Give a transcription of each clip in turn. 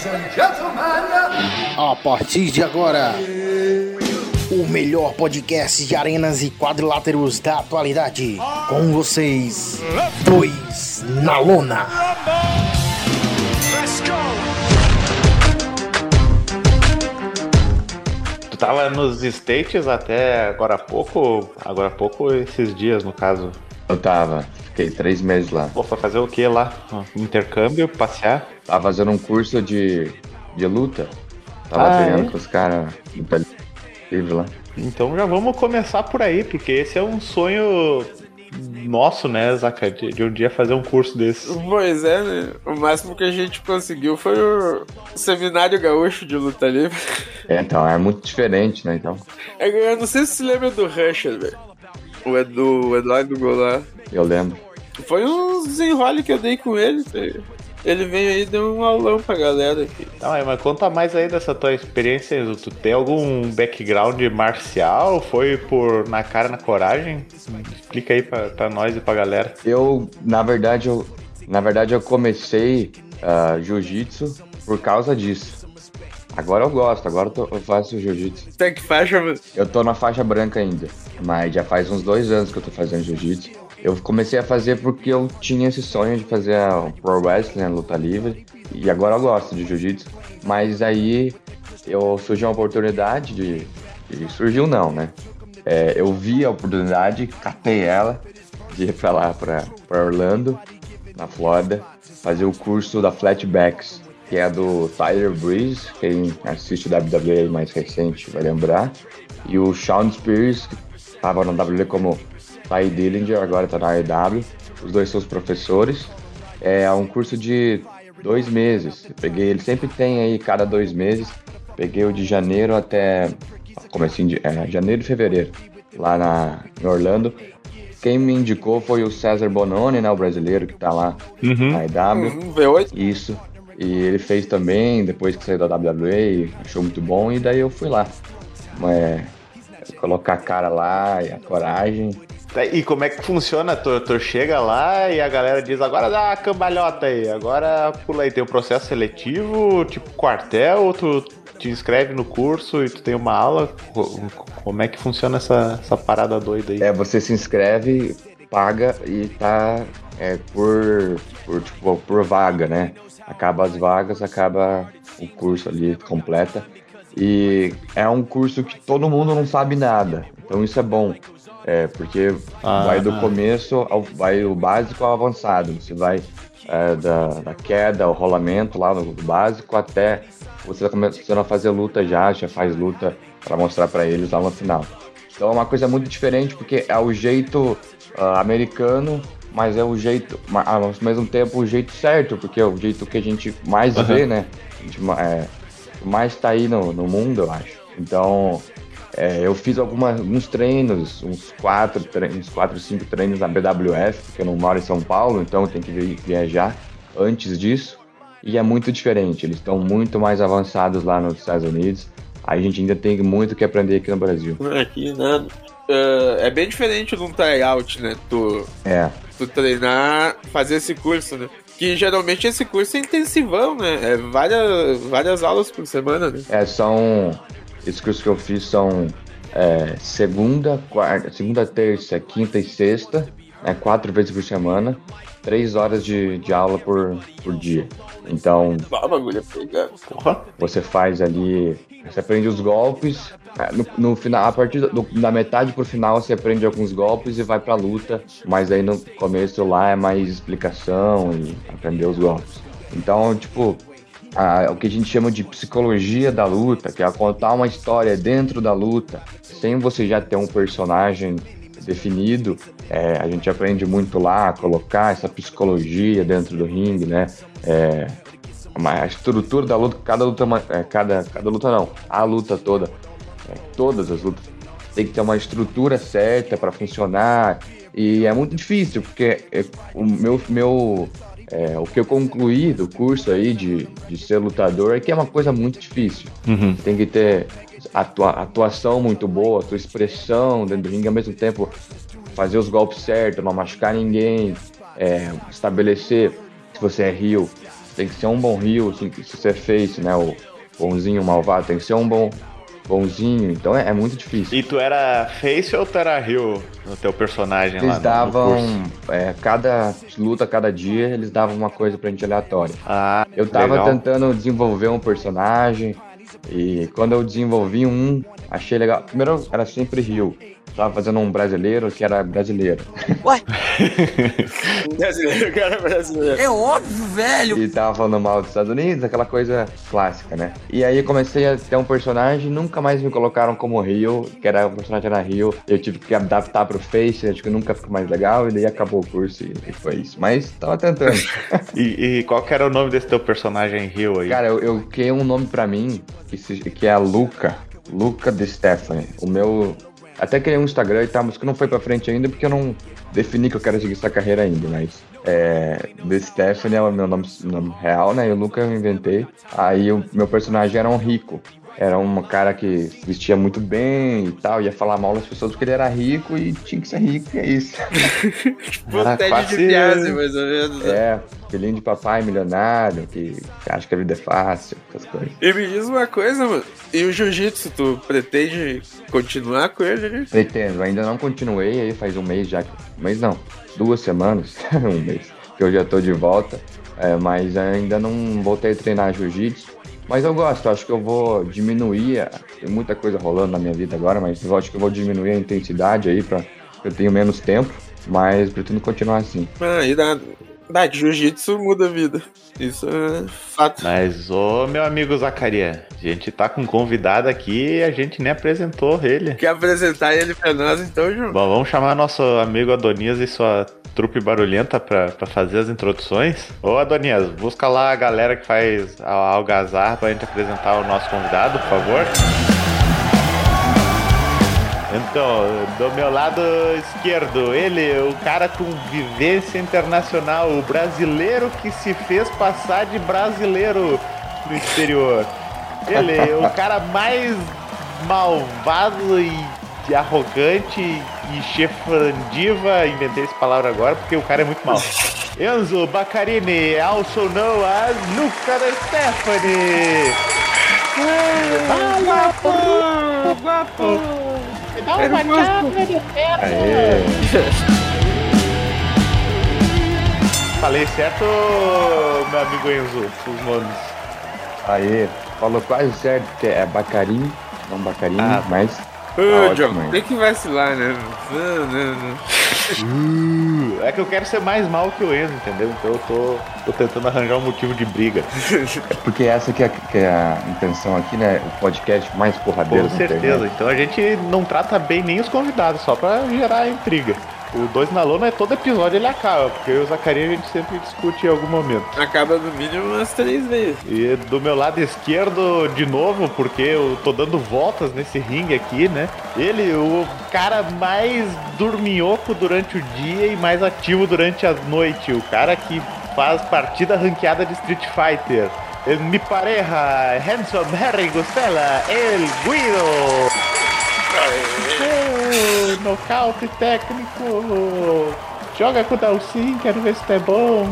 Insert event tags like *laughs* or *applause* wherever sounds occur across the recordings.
Ladies and gentlemen, A partir de agora, o melhor podcast de arenas e quadriláteros da atualidade. Com vocês, dois na lona. Tu tava nos States até agora há pouco, agora há pouco, esses dias no caso. Eu tava, fiquei três meses lá. Pô, foi fazer o que lá? Intercâmbio, passear? Tava fazendo um curso de, de luta. Tava Ah, treinando é? com os caras luta livre lá. Então já vamos começar por aí, porque esse é um sonho nosso, né, Zaca, de, de um dia fazer um curso desse. Pois é, né? O máximo que a gente conseguiu foi o Seminário Gaúcho de Luta Livre. É, então, é muito diferente, né? Então, Eu não sei se você lembra do Rusher, velho. O Edu, o Eduardo Goulart. eu lembro. Foi um desenrole que eu dei com ele. Ele veio aí e deu um aulão pra galera aqui. Não, é, mas conta mais aí dessa tua experiência. Tu tem algum background marcial? Foi por na cara, na coragem? Explica aí pra, pra nós e pra galera. Eu, na verdade, eu, na verdade, eu comecei ah, jiu-jitsu por causa disso. Agora eu gosto, agora eu, tô- eu faço jiu-jitsu. Até que faixa, mano. Eu tô na faixa branca ainda, mas já faz uns dois anos que eu tô fazendo jiu-jitsu. Eu comecei a fazer porque eu tinha esse sonho de fazer o pro wrestling, a luta livre, e agora eu gosto de jiu-jitsu. Mas aí eu surgiu uma oportunidade de, de- surgiu não, né? É, eu vi a oportunidade, catei ela de ir pra lá, pra, pra Orlando, na Flórida, fazer o curso da Flatbacks, que é do Tyler Breeze, quem assiste o WWE mais recente vai lembrar, e o Sean Spears, que estava no WWE como Ty Dillinger, agora está na AEW, os dois são os professores. É um curso de dois meses, Eu peguei, ele sempre tem aí cada dois meses, peguei o de janeiro até comecinho de é, janeiro e fevereiro, lá na, em Orlando. Quem me indicou foi o César Bononi, né, o brasileiro que tá lá na EW. Um V8. Isso. E ele fez também, depois que saiu da WWE, achou muito bom, e daí eu fui lá. É, colocar a cara lá e a coragem. Tá, E como é que funciona? Tu, tu chega lá e a galera diz, agora dá uma cambalhota aí, agora pula aí. Tem um processo seletivo, tipo quartel, ou tu te inscreve no curso e tu tem uma aula? Co- Como é que funciona essa, essa parada doida aí? É, você se inscreve, paga e tá é, por, por, tipo, por vaga, né? Acaba as vagas, acaba o curso ali, completa. E é um curso que todo mundo não sabe nada. Então isso é bom. É, porque Ah. vai do começo, ao, vai o básico ao avançado. Você vai é, da, da queda, ao rolamento lá no básico até você tá começando a fazer luta já, já faz luta para mostrar para eles lá no final. Então é uma coisa muito diferente porque é o jeito ah, americano, mas é o jeito, ao mesmo tempo o jeito certo, porque é o jeito que a gente mais vê, né? A gente é, mais tá aí no, no mundo, eu acho. Então é, eu fiz algumas, alguns treinos, uns quatro, tre- uns quatro, cinco treinos na BWF, porque eu não moro em São Paulo, então eu tenho que vi- viajar antes disso. E é muito diferente, eles estão muito mais avançados lá nos Estados Unidos. A gente ainda tem muito que aprender aqui no Brasil. Aqui, nada. Ah, é bem diferente de um tryout, né? Tu, É, tu treinar, fazer esse curso, né? Que geralmente esse curso é intensivão, né? É várias, várias aulas por semana, né? é são. Esses cursos que eu fiz são é, segunda, quarta, segunda, terça, quinta e sexta, né, quatro vezes por semana, três horas de, de aula por, por dia. Então Ah, é você faz ali, você aprende os golpes. é, No, no final, a partir do- da metade pro final você aprende alguns golpes e vai pra luta, mas aí no começo lá é mais explicação e aprender os golpes. Então, tipo, a- o que a gente chama de psicologia da luta, que é contar uma história dentro da luta, sem você já ter um personagem definido, é, a gente aprende muito lá a colocar essa psicologia dentro do ringue, né? É, a estrutura da luta, cada luta, é é, cada, cada luta não, a luta toda, é, todas as lutas, tem que ter uma estrutura certa para funcionar e é muito difícil porque é, o meu, meu é, o que eu concluí do curso aí de, de ser lutador é que é uma coisa muito difícil. Tem que ter atua, atuação muito boa, tua expressão dentro do ringue, ao mesmo tempo fazer os golpes certos, não machucar ninguém, é, estabelecer se você é heel, tem que ser um bom rio, assim, se você é face, né? O bonzinho, malvado, tem que ser um bom bonzinho, então é, é muito difícil. E tu era face ou tu era rio no teu personagem Eles lá no- davam, é, cada luta, cada dia, eles davam uma coisa pra gente aleatória. Ah, Eu tava legal. tentando desenvolver um personagem e quando eu desenvolvi um, achei legal. Primeiro era sempre Rio. Tava fazendo um brasileiro que era brasileiro. *laughs* Brasileiro, cara brasileiro. É óbvio, velho. E tava falando mal dos Estados Unidos, aquela coisa clássica, né? E aí eu comecei a ter um personagem, nunca mais me colocaram como Rio, que era o personagem era Rio. Eu tive que adaptar pro Face, acho que nunca ficou mais legal, e daí acabou o curso e, e foi isso. Mas tava tentando. *laughs* E, e qual que era o nome desse teu personagem rio aí? Cara, eu, eu criei um nome pra mim, que, se- que é a Luca. Luca de Stephanie. O meu. Até criei um Instagram e tal, mas que não foi pra frente ainda, porque eu não defini que eu quero seguir essa carreira ainda, mas. É. The Stephanie é o meu nome, nome real, né? E o Luca eu inventei. Aí o meu personagem era um rico. Era um cara que vestia muito bem e tal, ia falar mal das pessoas porque ele era rico e tinha que ser rico, e é isso. *laughs* Tipo Era o Ted quase- de Piazzi, mais ou menos. né? É, filhinho de papai milionário, que, acha que a vida é fácil, essas coisas. E me diz uma coisa, mano. E o jiu-jitsu, tu pretende continuar com ele, né? Pretendo, ainda não continuei, aí faz um mês já. Um mês não, duas semanas, *laughs* um mês, que eu já tô de volta. é, mas ainda não voltei a treinar jiu-jitsu. Mas eu gosto, acho que eu vou diminuir. Tem muita coisa rolando na minha vida agora, mas eu acho que eu vou diminuir a intensidade aí pra. Eu tenho menos tempo, mas pretendo continuar assim. Ah, e da jiu-jitsu muda a vida. Isso é fato. Mas, ô meu amigo Zacaria, a gente tá com um convidado aqui e a gente nem apresentou ele. Quer apresentar ele pra nós, então, João? Bom, vamos chamar nosso amigo Adonias e sua trupe barulhenta pra, pra fazer as introduções. Ô Adonias, busca lá a galera que faz a algazarra pra gente apresentar o nosso convidado, por favor. Então, do meu lado esquerdo, ele, o cara com vivência internacional, o brasileiro que se fez passar de brasileiro no exterior. Ele, o *laughs* cara mais malvado e arrogante e chefrandiva, inventei essa palavra agora porque o cara é muito mal. *laughs* Enzo Baccarini, also known as Luca da Stephanie. Aê! *laughs* Falei certo, meu amigo Enzo, os nomes. Aê! Falou quase certo, que é Bacarim, não Bacarim, Ah. mas. Ô, ótimo, John, tem que vacilar, né? Não, não, não. É que eu quero ser mais mal que o Enzo, entendeu? Então eu tô, tô tentando arranjar um motivo de briga. *laughs* Porque essa que é, que é a intenção aqui, né? O podcast mais porradeiro Com certeza. internet. Então a gente não trata bem nem os convidados, só pra gerar intriga. O Dois na Lona é todo episódio ele acaba, porque eu e o Zacarias a gente sempre discute em algum momento. Acaba no mínimo umas três vezes. E do meu lado esquerdo, de novo, porque eu tô dando voltas nesse ringue aqui, né? Ele, o cara mais dorminhoco durante o dia e mais ativo durante a noite. O cara que faz partida ranqueada de Street Fighter. Me pareja, Handsome Harry Gustela, El Guido. Nocaute técnico. Joga com o Dalcin, quero ver se tá bom.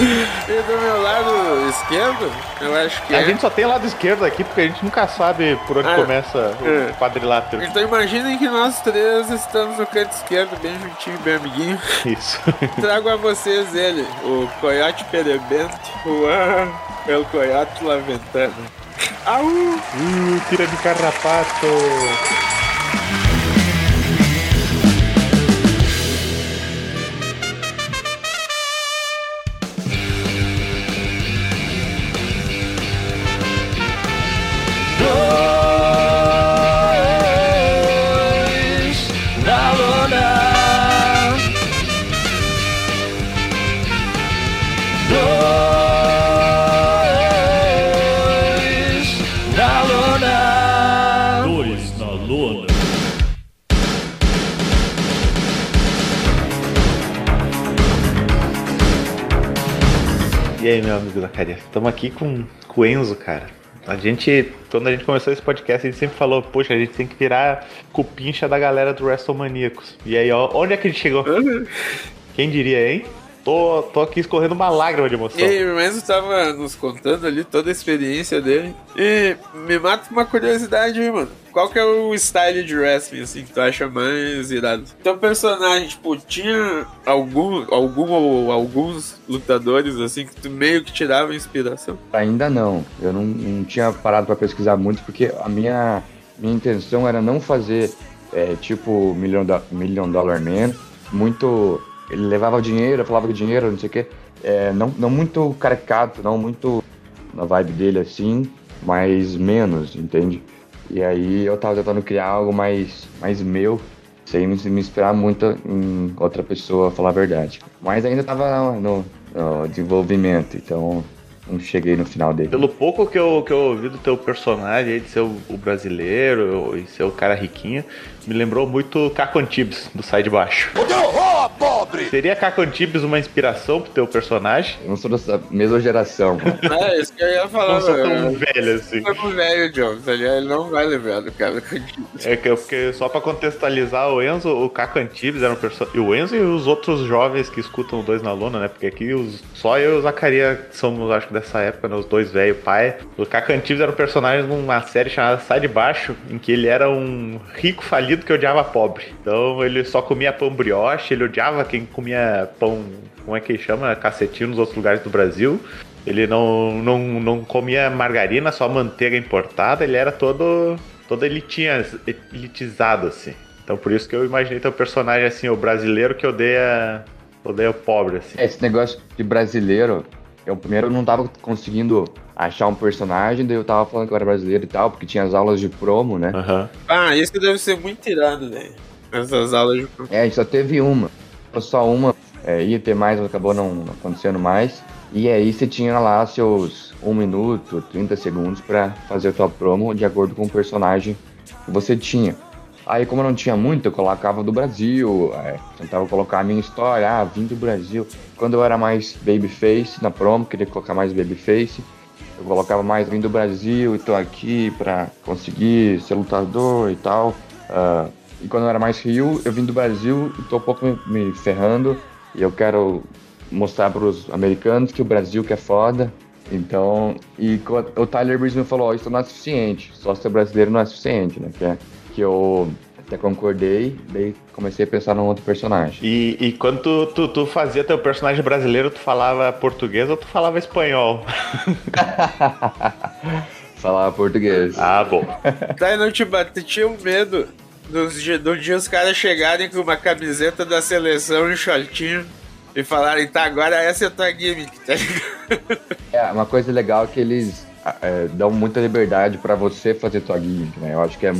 E do meu lado esquerdo, eu acho que A é. gente só tem lado esquerdo aqui porque a gente nunca sabe por onde Ah, começa é. o quadrilátero. Então imaginem que nós três estamos no canto esquerdo, bem juntinho, bem amiguinho. Isso. *laughs* Trago a vocês ele, o Coyote Perebento, o El Coyote Laventano. Au! Uh, tira de carrapato. Meu amigo Zacarias? Estamos aqui com, com o Enzo, cara. A gente, quando a gente começou esse podcast, a gente sempre falou, poxa, a gente tem que virar cupincha da galera do WrestleManiacos. E aí, ó, onde é que a gente chegou? Quem diria, hein? Tô, tô aqui escorrendo uma lágrima de emoção. E o Enzo tava nos contando ali toda a experiência dele. E me mata uma curiosidade mano. Qual que é o style de wrestling, assim, que tu acha mais irado? Teu personagem, tipo, tinha algum, algum ou alguns lutadores, assim, que tu meio que tirava inspiração? Ainda não. Eu não, não tinha parado pra pesquisar muito, porque a minha, minha intenção era não fazer, é, tipo, Million, Do- Million Dollar Man, muito... Ele levava dinheiro, falava dinheiro, não sei o quê. É, não, não muito caricato, não muito na vibe dele, assim, mas menos, entende? E aí eu tava tentando criar algo mais, mais meu, sem me, me inspirar muito em outra pessoa, falar a verdade. Mas ainda tava no, no desenvolvimento, então não cheguei no final dele. Pelo pouco que eu, que eu ouvi do teu personagem de ser o, o brasileiro e ser o cara riquinho, me lembrou muito Caco Antibes, do Sai de Baixo. Pobre! Seria Caco Antibes uma inspiração pro teu personagem? Eu não sou dessa mesma geração. *laughs* É, isso que eu ia falar, Não sou tão velho assim. Foi pro velho, John, tá? Ele não vai lembrar do cara. É que porque só pra contextualizar o Enzo, o Caco Antibes era um personagem. E o Enzo e os outros jovens que escutam o Dois na Luna, né? Porque aqui os... só eu e o Zacaria somos, acho que dessa época, né? Os dois velho pai. O Caco Antibes era um personagem numa série chamada Sai de Baixo, em que ele era um rico falido que odiava pobre. Então ele só comia pão brioche, ele odiava quem comia pão. Como é que chama? Cacetinho nos outros lugares do Brasil. Ele não, não, não comia margarina, só manteiga importada. Ele era todo, todo elitinha, elitizado, assim. Então por isso que eu imaginei teu personagem assim, o brasileiro que odeia, odeia o pobre, assim. Esse negócio de brasileiro, eu primeiro não tava conseguindo achar um personagem, daí eu tava falando que eu era brasileiro e tal, porque tinha as aulas de promo, né? Aham. Ah, isso deve ser muito irado, velho. Essas aulas de. É, a gente só teve uma. Só uma. É, ia ter mais, mas acabou não acontecendo mais. E aí você tinha lá seus 1 minuto, 30 segundos pra fazer a tua promo de acordo com o personagem que você tinha. Aí como eu não tinha muito, eu colocava do Brasil, é, tentava colocar a minha história, ah, vim do Brasil. Quando eu era mais babyface na promo, queria colocar mais babyface, eu colocava mais vim do Brasil e tô aqui pra conseguir ser lutador e tal. Ah, e quando eu era mais Rio, eu vim do Brasil e tô um pouco me, me ferrando. E eu quero mostrar pros americanos que o Brasil que é foda. Então, e o Tyler Breeze me falou, ó, isso não é suficiente, só ser brasileiro não é suficiente, né? Que, é, que eu até concordei, daí comecei a pensar num outro personagem. E, e quando tu, tu, tu fazia teu personagem brasileiro, tu falava português ou tu falava espanhol? *laughs* Falava português. Ah, bom. *laughs* Daí não te bate, tinha um medo dos dia, do dia os caras chegarem com uma camiseta da seleção e um shortinho e falarem, tá, agora essa é a tua gimmick, tá ligado? É, uma coisa legal é que eles é, dão muita liberdade pra você fazer tua gimmick, né? Eu acho que é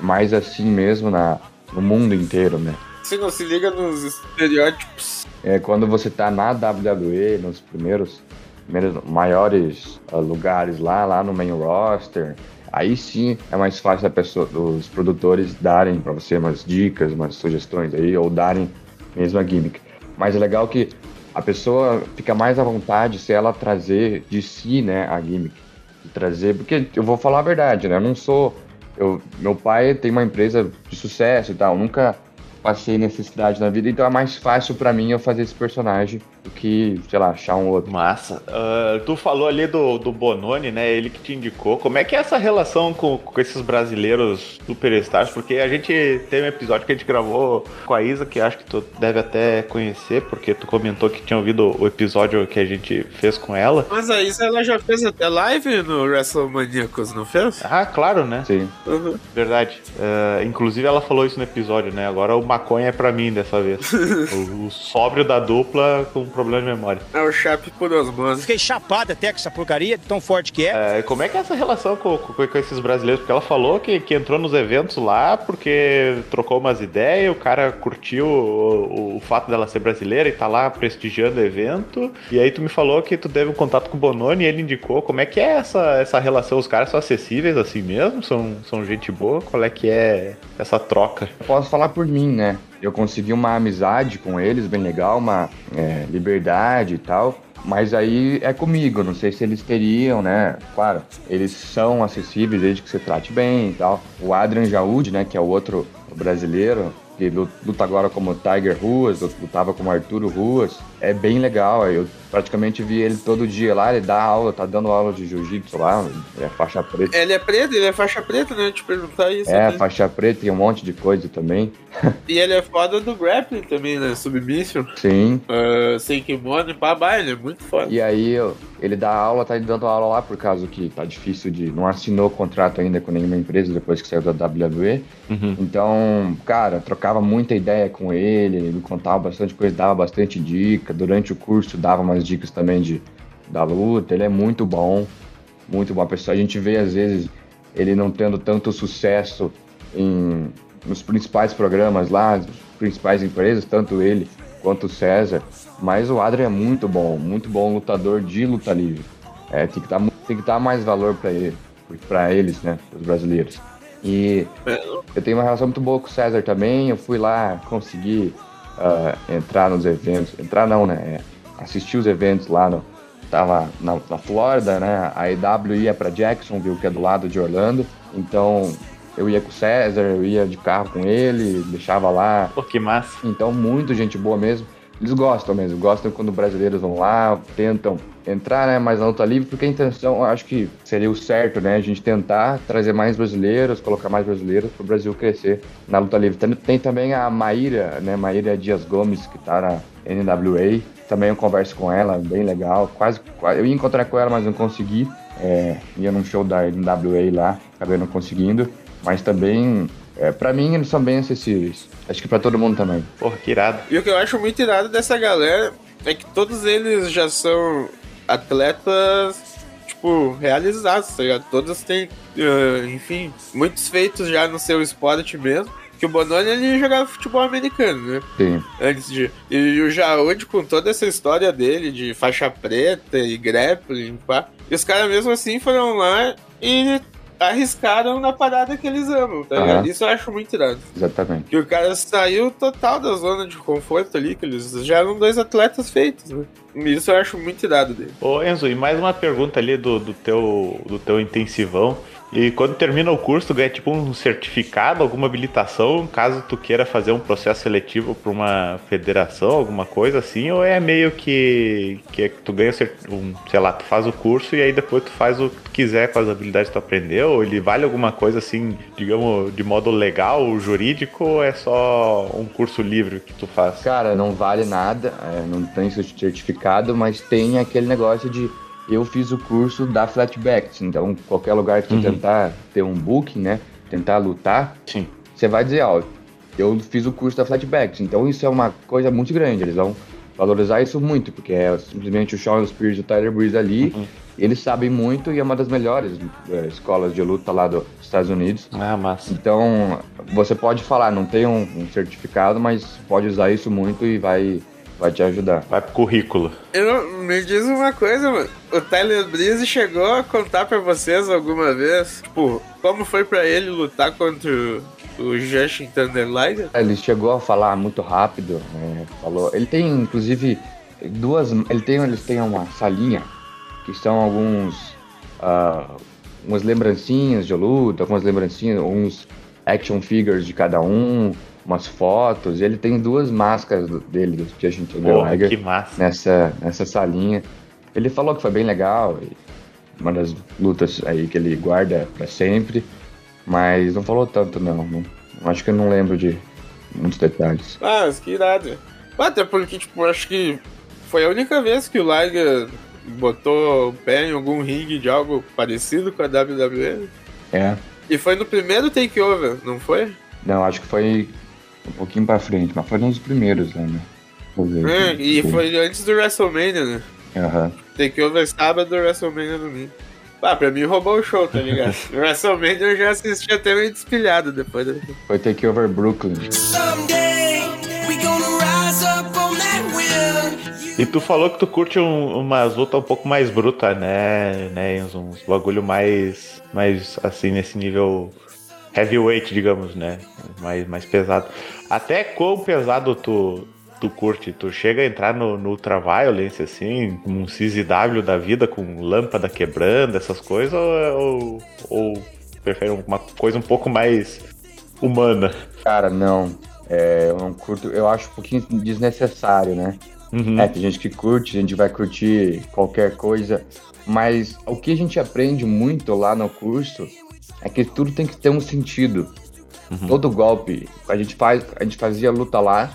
mais assim mesmo na, no mundo inteiro, né? Você não se liga nos estereótipos. É, quando você tá na WWE, nos primeiros, primeiros maiores ah, lugares lá, lá no main roster, aí sim é mais fácil a pessoa, os produtores darem pra você umas dicas, umas sugestões aí, ou darem mesmo a gimmick. Mas é legal que a pessoa fica mais à vontade se ela trazer de si, né, a gimmick. De trazer, porque eu vou falar a verdade, né? Eu não sou. Eu, meu pai tem uma empresa de sucesso e tal, nunca passei necessidade na vida, então é mais fácil pra mim eu fazer esse personagem do que, sei lá, achar um outro. Massa. Ah, tu falou ali do, do Bononi, né? Ele que te indicou. Como é que é essa relação com, com esses brasileiros superstars? Porque a gente tem um episódio que a gente gravou com a Isa, que acho que tu deve até conhecer, porque tu comentou que tinha ouvido o episódio que a gente fez com ela. Mas a Isa, ela já fez até live no WrestleManiacos, não fez? Ah, claro, né? Sim. Uhum. Verdade. Ah, inclusive ela falou isso no episódio, né? Agora o maconha é pra mim dessa vez. *laughs* o, o sóbrio da dupla com problema de memória. É o Chape por osmose. Fiquei chapado até com essa porcaria, de tão forte que é. É, como é que é essa relação com, com- com esses brasileiros? Porque ela falou que, que entrou nos eventos lá porque trocou umas ideias, o cara curtiu o, o fato dela ser brasileira e tá lá prestigiando o evento. E aí tu me falou que tu teve um contato com o Bononi e ele indicou. Como é que é essa, essa relação? Os caras são acessíveis assim mesmo? São, são gente boa? Qual é que é essa troca? Posso falar por mim, né? Eu consegui uma amizade com eles, bem legal, uma é, liberdade e tal. Mas aí é comigo, não sei se eles teriam, né? Claro, eles são acessíveis desde que você trate bem e tal. O Adrian Jaúde, né, que é o outro brasileiro, que lu- luta agora como Tiger Ruas, lutava como Arturo Ruas. É bem legal. Eu praticamente vi ele todo dia lá, ele dá aula, tá dando aula de jiu-jitsu lá, é faixa preta. Ele é preto, ele é faixa preta, né? Te perguntar isso. É, aqui. faixa preta e um monte de coisa também. *laughs* E ele é foda do grappling também, né? Submission. Sim. Uh, sem kimono e babá, ele é muito foda. E aí eu- ele dá aula, tá dando aula lá por causa que tá difícil de. Não assinou contrato ainda com nenhuma empresa depois que saiu da WWE. Uhum. Então, cara, trocava muita ideia com ele, ele contava bastante coisa, dava bastante dica. Durante o curso dava umas dicas também de, da luta. Ele é muito bom, muito bom. A pessoa, a gente vê às vezes ele não tendo tanto sucesso em, nos principais programas lá, nas principais empresas, tanto ele quanto o César. Mas o Adrian é muito bom, muito bom lutador de luta livre. É, tem que dar, tem que dar mais valor para ele, para eles, né, os brasileiros. E eu tenho uma relação muito boa com o César também. Eu fui lá, consegui ah, entrar nos eventos. Entrar não, né? é, assistir os eventos lá no. Tava na, na Flórida, né? A EW ia pra Jacksonville, que é do lado de Orlando. Então eu ia com o César, eu ia de carro com ele, deixava lá. Pô, que massa. Então, muito gente boa mesmo. Eles gostam mesmo, gostam quando brasileiros vão lá, tentam entrar né, mais na luta livre, porque a intenção, acho que seria o certo, né? A gente tentar trazer mais brasileiros, colocar mais brasileiros para o Brasil crescer na luta livre. Tem, tem também a Maíra, né? Maíra Dias Gomes, que tá na NWA. Também eu converso com ela, bem legal. Quase, quase- eu ia encontrar com ela, mas não consegui. É, ia num show da NWA lá, acabei não conseguindo. Mas também, é, para mim, eles são bem acessíveis. Acho que para todo mundo também. Porra, que irado. E o que eu acho muito irado dessa galera é que todos eles já são atletas, tipo, realizados, tá ligado? Todos têm, eh, enfim, muitos feitos já no seu esporte mesmo. Que o Bononi ele jogava futebol americano, né? Sim. Antes de. E o Jaúde, com toda essa história dele de faixa preta e grappling, pá. E os caras mesmo assim foram lá e arriscaram na parada que eles amam, tá ligado? Isso eu acho muito irado. Exatamente. Que o cara saiu total da zona de conforto ali, que eles já eram dois atletas feitos, né? Isso eu acho muito irado dele. Ô Enzo, e mais uma pergunta ali do, do, teu, do teu intensivão. E quando termina o curso, tu ganha tipo um certificado, alguma habilitação, caso tu queira fazer um processo seletivo para uma federação, alguma coisa assim, ou é meio que, que tu ganha, um, sei lá, tu faz o curso e aí depois tu faz o que tu quiser com as habilidades que tu aprendeu, ou ele vale alguma coisa assim, digamos, de modo legal, jurídico, ou é só um curso livre que tu faz? Cara, não vale nada, é, não tem certificado, mas tem aquele negócio de eu fiz o curso da Flatbacks, então qualquer lugar que tu tentar ter um booking, né, tentar lutar, Sim. você vai dizer, ó, eu fiz o curso da Flatbacks, então isso é uma coisa muito grande, eles vão valorizar isso muito, porque é simplesmente o Sean Spears e o Tyler Breeze ali, eles sabem muito e é uma das melhores é, escolas de luta lá dos Estados Unidos. Ah, massa. Então, você pode falar, não tem um, um certificado, mas pode usar isso muito e vai, vai te ajudar. Vai pro currículo. Eu, me diz uma coisa, mano. O Tyler Breeze chegou a contar pra vocês alguma vez, tipo, como foi pra ele lutar contra o, o Justin Thunder Liger? Ele chegou a falar muito rápido, né, falou. Ele tem, inclusive, duas. Ele tem, eles têm uma salinha que são alguns. ah, umas lembrancinhas de luta, algumas lembrancinhas, uns action figures de cada um, umas fotos. E ele tem duas máscaras do- dele, do Justin Porra, Liger. que massa. nessa, nessa salinha. Ele falou que foi bem legal, e uma das lutas aí que ele guarda pra sempre, mas não falou tanto não, não acho que eu não lembro de muitos detalhes. Ah, mas que irado. Até porque, tipo, acho que foi a única vez que o Liger botou o pé em algum ringue de algo parecido com a WWE. É, E foi no primeiro takeover, não foi? não, acho que foi um pouquinho pra frente, mas foi um dos primeiros né? É, aqui. e foi antes do WrestleMania, né? Aham. Takeover sábado, WrestleMania domingo. Ah, pra mim roubou o show, tá ligado? *laughs* WrestleMania eu já assisti até meio despilhado depois. Da... Foi Takeover Brooklyn. Someday we gonna rise up on that wheel. E tu falou que tu curte um, umas lutas um pouco mais brutas, né, né? Enzo? Uns bagulho mais, mais assim, nesse nível heavyweight, digamos, né? Mais, mais pesado. Até quão pesado tu, tu curte? Tu chega a entrar no, no Ultraviolence, assim, um CZW da vida com lâmpada quebrando, essas coisas, ou, ou, ou prefere uma coisa um pouco mais humana? Cara, não. É, eu não curto, eu acho um pouquinho desnecessário, né? Uhum. É, tem gente que curte, a gente vai curtir qualquer coisa, mas o que a gente aprende muito lá no curso é que tudo tem que ter um sentido. Todo golpe, a gente faz, a gente fazia luta lá,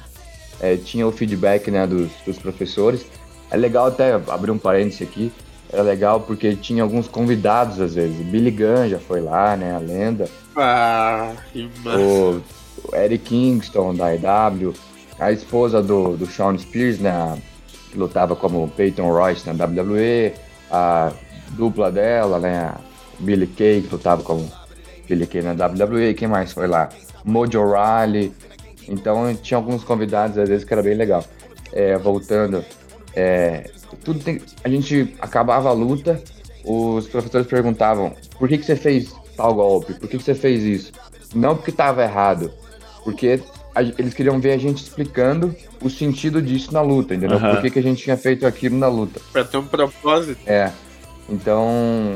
é, tinha o feedback né, dos, dos professores. É legal até abrir um parêntese aqui. É legal porque tinha alguns convidados às vezes. Billy Gunn já foi lá, né? A lenda. Ah, que massa. O, o Eric Kingston da EW. A esposa do, do Sean Spears, né? Que lutava como Peyton Royce na WWE. A dupla dela, né? Billy Kay, que lutava como Billy Kay na WWE. Quem mais foi lá? Mojo Riley. Então tinha alguns convidados às vezes que era bem legal. É, voltando, é, tudo tem, a gente acabava a luta, os professores perguntavam por que, que você fez tal golpe, por que, que você fez isso? Não porque estava errado, porque a- eles queriam ver a gente explicando o sentido disso na luta, entendeu? Por que, que a gente tinha feito aquilo na luta. Pra ter um propósito. É. Então,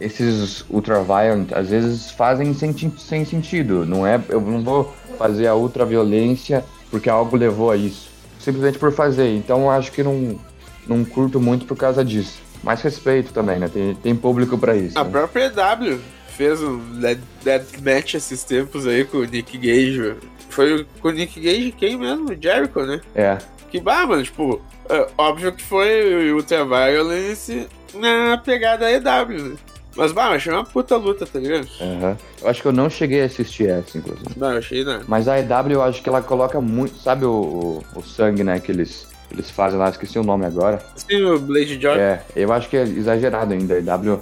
esses ultraviolent às vezes fazem sem, sem sentido. Não é, eu não vou fazer a ultraviolência porque algo levou a isso. Simplesmente por fazer. Então, eu acho que não, não curto muito por causa disso. Mas respeito também, né? Tem, tem público pra isso. A né? própria EW fez um dead- deathmatch esses tempos aí com o Nick Gage. Foi com o Nick Gage quem mesmo? Jericho, né? É. Que mano, tipo, é, óbvio que foi o Ultraviolence na pegada EW, né? Mas, bah, achei uma puta luta, tá ligado? aham. Eu acho que eu não cheguei a assistir essa, inclusive. Bah, eu achei nada. Mas a EW eu acho que ela coloca muito. Sabe o, o, o sangue, né? Que eles, eles fazem lá, esqueci o nome agora. Sim, o Blade Joy. É, eu acho que é exagerado ainda. A EW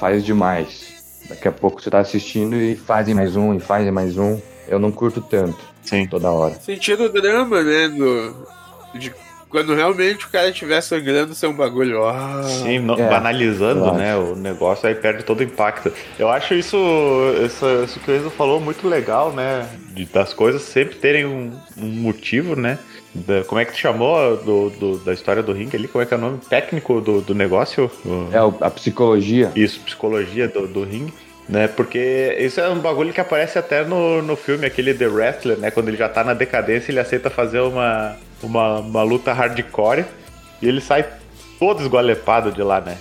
faz demais. Daqui a pouco você tá assistindo e fazem mais um, e fazem mais um. Eu não curto tanto Sim. toda hora. Sentindo o drama, né? Do, de quando realmente o cara estiver sangrando ser um bagulho. Ah, Sim, no- É, banalizando, né, o negócio aí perde todo o impacto. Eu acho isso, isso, isso que o Enzo falou muito legal, né, de- das coisas sempre terem um, um motivo, né, da- como é que tu chamou do, do- da história do ringue ali, como é que é o nome técnico do, do negócio? O- É a psicologia. Isso, psicologia do, do ringue. Né, porque isso é um bagulho que aparece até no, no filme, aquele The Wrestler, né? Quando ele já tá na decadência, ele aceita fazer uma, uma, uma luta hardcore e ele sai todo esgualepado de lá, né?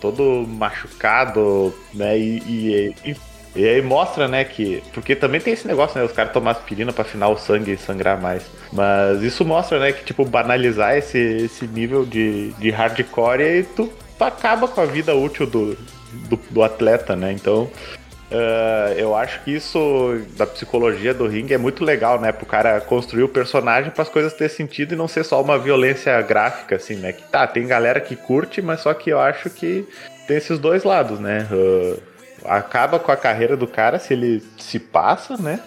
Todo machucado, né? E, e, e, e aí mostra, né, que. Porque também tem esse negócio, né? Os caras tomar aspirina pra afinar o sangue e sangrar mais. Mas isso mostra, né, que, tipo, banalizar esse, esse nível de, de hardcore e tu acaba com a vida útil do, do, do atleta, né? Então. Eh, eu acho que isso da psicologia do ringue é muito legal, né? Pro cara construir o personagem para as coisas ter sentido e não ser só uma violência gráfica, assim, né? Que tá, tem galera que curte, mas só que eu acho que tem esses dois lados, né? Eh, acaba com a carreira do cara se ele se passa, né?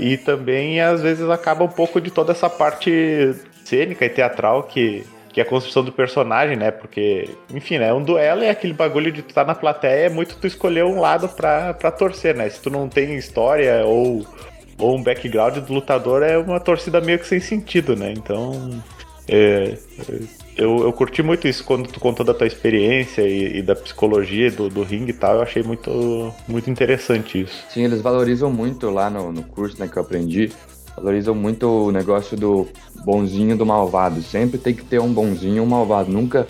E também às vezes acaba um pouco de toda essa parte cênica e teatral que, que é a construção do personagem, né? Porque, enfim, né? Um duelo é aquele bagulho de tu estar na plateia, é muito tu escolher um lado pra, pra torcer, né? Se tu não tem história ou, ou um background do lutador, é uma torcida meio que sem sentido, né? Então. é, eu, eu curti muito isso quando tu contou da tua experiência e, e da psicologia do, do ringue e tal. Eu achei muito, muito interessante isso. Sim, eles valorizam muito lá no, no curso né, que eu aprendi. Valorizam muito o negócio do bonzinho e do malvado. Sempre tem que ter um bonzinho e um malvado. Nunca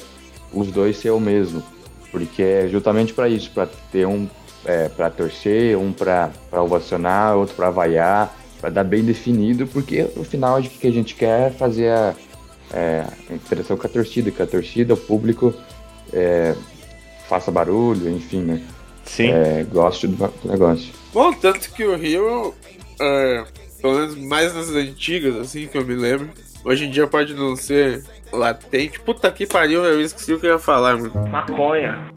os dois ser o mesmo. Porque é justamente para isso, para ter um é, para torcer, um para ovacionar, outro para vaiar, para dar bem definido, porque no final o que a gente quer é fazer a, é, a interação com a torcida, que a torcida, o público é, faça barulho, enfim, né? Sim. É, goste do, do negócio. Bom, tanto que o Hero, é, pelo menos mais nas antigas, assim, que eu me lembro, hoje em dia pode não ser latente. Puta que pariu, eu esqueci o que eu ia falar, mano. Maconha.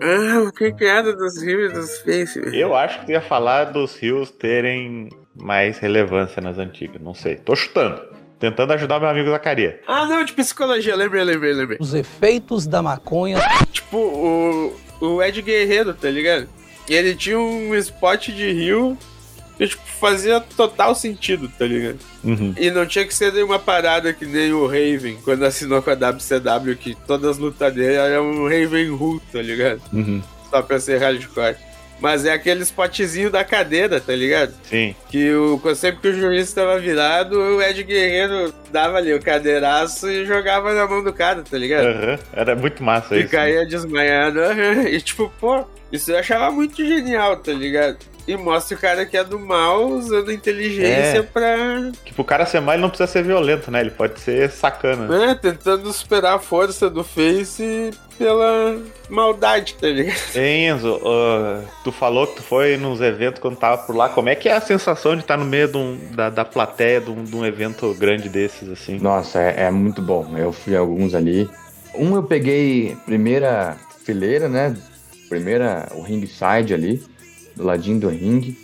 Ah, o que que era dos e dos Face, velho? Eu acho que ia falar dos rios terem mais relevância nas antigas. Não sei. Tô chutando. Tentando ajudar meu amigo Zacaria. Ah, não, de psicologia, lembrei, lembrei, lembrei. Os efeitos da maconha Tipo, o, o Ed Guerreiro, tá ligado? E ele tinha um spot de rio que, tipo, fazia total sentido, tá ligado? Uhum. E não tinha que ser nenhuma parada que nem o Raven, quando assinou com a WCW, que todas as lutas dele eram um Raven Hood, tá ligado? Uhum. Só pra ser hardcore. Mas é aquele spotzinho da cadeira, tá ligado? Sim. Que o, sempre que o juiz estava virado, o Ed Guerreiro dava ali o cadeiraço e jogava na mão do cara, tá ligado? Aham. Era muito massa E isso. caía desmaiado. E tipo, pô, isso eu achava muito genial, tá ligado? E mostra o cara que é do mal usando inteligência É. pra. Tipo, o cara ser mal ele não precisa ser violento, né? Ele pode ser sacana. né, tentando superar a força do Face pela maldade, tá ligado? *laughs* Ei, Enzo, ah, tu falou que tu foi nos eventos quando tava por lá. Como é que é a sensação de estar no meio de um- da, da plateia de um, de um evento grande desses, assim? Nossa, é, é muito bom. Eu fui a alguns ali. Um eu peguei primeira fileira, né? Primeira, o ringside ali, do ladinho do ringue.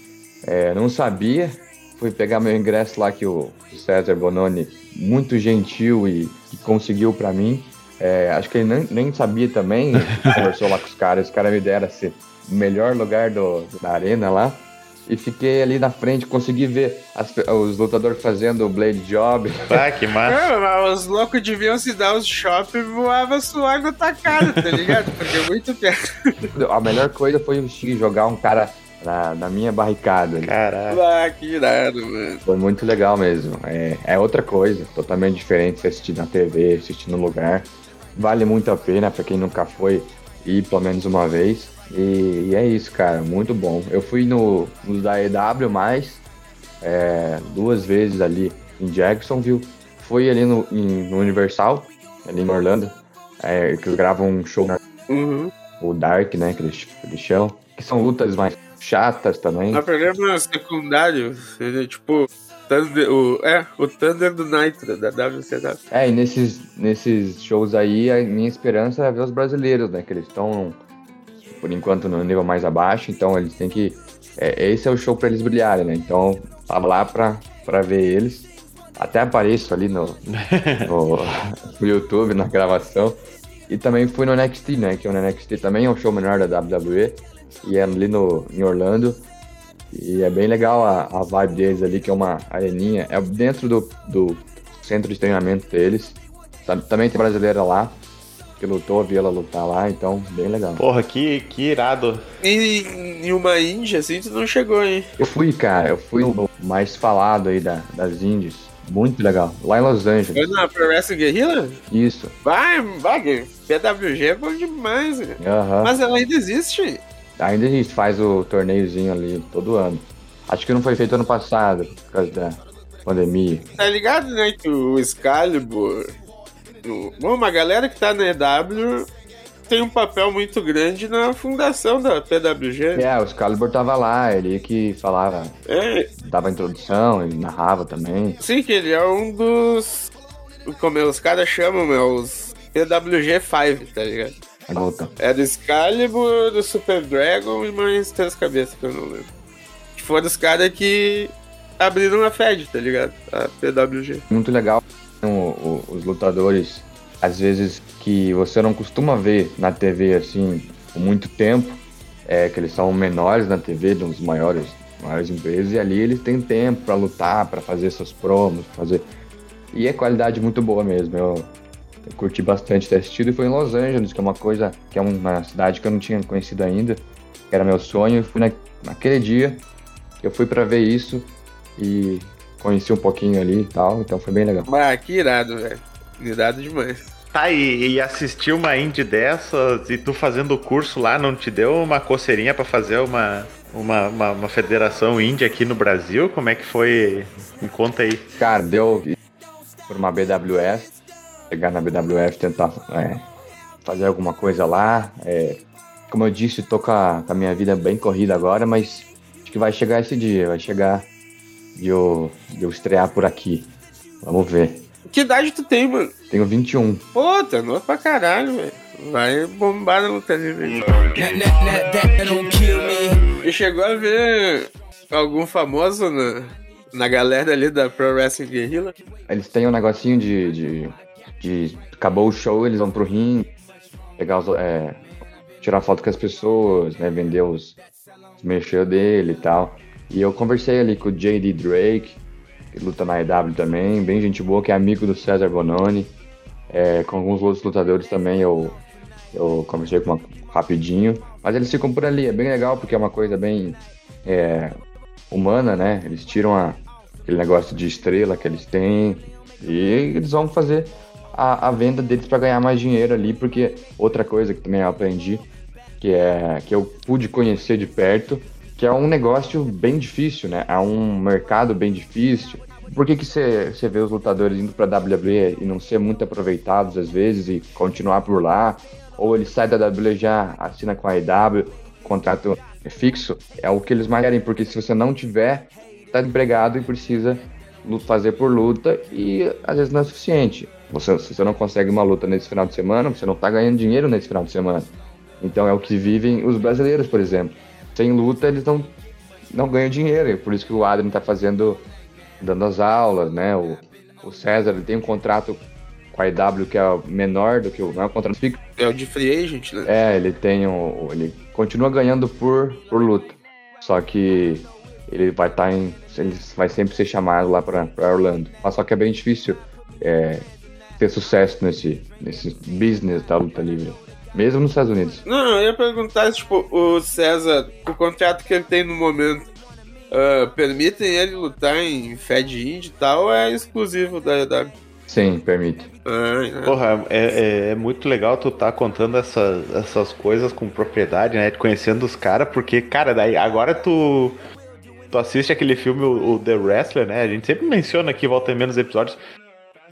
É, não sabia. Fui pegar meu ingresso lá que o César Bononi, muito gentil e, e conseguiu pra mim. É, acho que ele nem, nem sabia também. *laughs* Conversou lá com os caras. Os caras me deram assim, o melhor lugar do, da arena lá. E fiquei ali na frente, consegui ver as os lutadores fazendo o Blade Job. *laughs* Ah, que massa. É, mas os loucos deviam se dar os shopping e voava tua cara, tá ligado? Porque é muito perto. A melhor coisa foi o Xi jogar um cara na, na minha barricada. ali. Caralho. Ah, que irado, mano. Foi muito legal mesmo. É, é outra coisa, totalmente diferente se assistir na TV, assistir no lugar. Vale muito a pena pra quem nunca foi ir pelo menos uma vez. E, e é isso, cara, muito bom. Eu fui no, nos da EW mais é, duas vezes ali em Jacksonville. Fui ali no, em- no Universal, ali em Orlando, é, que eles gravam um show Uhum. o Dark, né, que eles, que eles chamam, que são lutas mais chatas também. O programa secundário seria tipo. Thunder, o, é, o Thunder do Nitro, da WCW. É, e nesses, nesses shows aí, a minha esperança é ver os brasileiros, né, que eles estão, por enquanto, no nível mais abaixo, então eles têm que... É, esse é o show pra eles brilharem, né, então tava lá pra, pra ver eles. Até apareço ali no, *laughs* no, no YouTube, na gravação. E também fui no NXT, né, que o NXT também é um show menor da WWE, e é ali no, em Orlando. E é bem legal a, a vibe deles ali, que é uma areninha. É dentro do, do centro de treinamento deles. Tam- Também tem brasileira lá, que lutou, vi ela lutar lá, então bem legal. Porra, que, que irado. E em uma Índia, assim, tu não chegou, hein? Eu fui, cara, eu fui no mais falado aí da, das Indies. Muito legal. Lá em Los Foi Angeles. na Pro Wrestling Guerrilla? Isso. Vai, vai, PWG é bom demais, cara. Mas ela ainda existe. Ainda a gente faz o torneiozinho ali todo ano. Acho que não foi feito ano passado, por causa da pandemia. Tá ligado, né? Que o Excalibur. Bom, uma galera que tá na EW tem um papel muito grande na fundação da PWG. É, o Excalibur tava lá, ele que falava, É, dava introdução, ele narrava também. sim, que ele é um dos. Como os caras chamam, é os PWG5, tá ligado? Volta. É do Excalibur, do Super Dragon e mais três cabeças que eu não lembro. Que foram os caras que abriram a Fed, tá ligado? A PWG. muito legal o- o- os lutadores às vezes que você não costuma ver na TV assim por muito tempo é que eles são menores na TV de uns maiores maiores empresas e ali eles têm tempo pra lutar pra fazer seus promos fazer e é qualidade muito boa mesmo eu, eu curti bastante ter assistido e foi em Los Angeles que é uma coisa que é uma cidade que eu não tinha conhecido ainda que era meu sonho e fui na, naquele dia eu fui pra ver isso e conheci um pouquinho ali e tal, então foi bem legal. Ah, que irado, velho. Irado demais. Tá, e, e assistir uma indie dessas e tu fazendo o curso lá não te deu uma coceirinha pra fazer uma, uma, uma, uma federação indie aqui no Brasil? Como é que foi? Me conta aí. Cara, deu por uma BWF, pegar na BWF, tentar é, fazer alguma coisa lá. é, como eu disse, tô com a, com a minha vida bem corrida agora, mas acho que vai chegar esse dia, vai chegar de eu, de eu estrear por aqui. Vamos ver. Que idade tu tem, mano? Tenho 21. Pô, tá novo pra caralho, velho. Vai bombar na luta livre. E chegou a ver algum famoso na, na galera ali da Pro Wrestling Guerrilla? Eles têm um negocinho de, de, de- Acabou o show, eles vão pro ringue, pegar os. é, tirar foto com as pessoas, né? Vender os, os dele e tal. E eu conversei ali com o JD Drake, que luta na EW também, bem gente boa, que é amigo do César Bononi. É, com alguns outros lutadores também eu, Eu conversei com uma rapidinho, mas eles ficam por ali. É bem legal porque é uma coisa bem é, humana, né? Eles tiram a, aquele negócio de estrela que eles têm e eles vão fazer a, a venda deles para ganhar mais dinheiro ali, porque outra coisa que também eu aprendi, que é que eu pude conhecer de perto, que é um negócio bem difícil, né? É um mercado bem difícil. Por que que você vê os lutadores indo para WWE e não ser muito aproveitados às vezes e continuar por lá? Ou ele sai da WWE já assina com a EW, contrato fixo? É o que eles mais querem, porque se você não tiver, tá empregado e precisa fazer por luta e às vezes não é suficiente. Você, se você não consegue uma luta nesse final de semana, você não está ganhando dinheiro nesse final de semana. Então é o que vivem os brasileiros, por exemplo. Sem luta, eles não, não ganham dinheiro. Por isso que o Adrian está fazendo, dando as aulas, né? O, o César ele tem um contrato com a IW que é menor do que o. Não é um contrato fixo. É o de free agent, né? É, ele tem um. Ele continua ganhando por, por luta. Só que ele vai estar tá em. Ele vai sempre ser chamado lá para Orlando. Mas só que é bem difícil é, ter sucesso nesse, nesse business da luta livre. Mesmo nos Estados Unidos. Não, eu ia perguntar se tipo, o César, o contrato que ele tem no momento, uh, permitem ele lutar em Fed Indy e tal, ou é exclusivo da EW? Sim, permite. Ah, Porra, é, é, é, muito legal tu tá contando essa, essas coisas com propriedade, né? Conhecendo os caras, porque, cara, daí agora tu, tu assiste aquele filme, o, o, The Wrestler, né? A gente sempre menciona aqui, volta em menos episódios,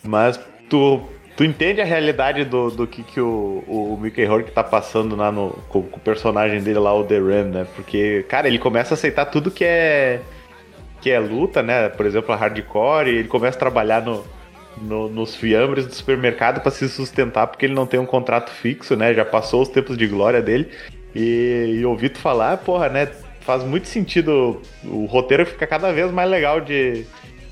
mas tu, tu entende a realidade do, do que, que o, o Mickey Rourke tá passando lá no, com, com, o personagem dele lá, o The Ram, né? Porque, cara, ele começa a aceitar tudo que é que é luta, né? Por exemplo, a hardcore, ele começa a trabalhar no, no nos fiambres do supermercado para se sustentar, porque ele não tem um contrato fixo, né? Já passou os tempos de glória dele. E, e ouvir tu falar, porra, né? Faz muito sentido. O roteiro fica cada vez mais legal de,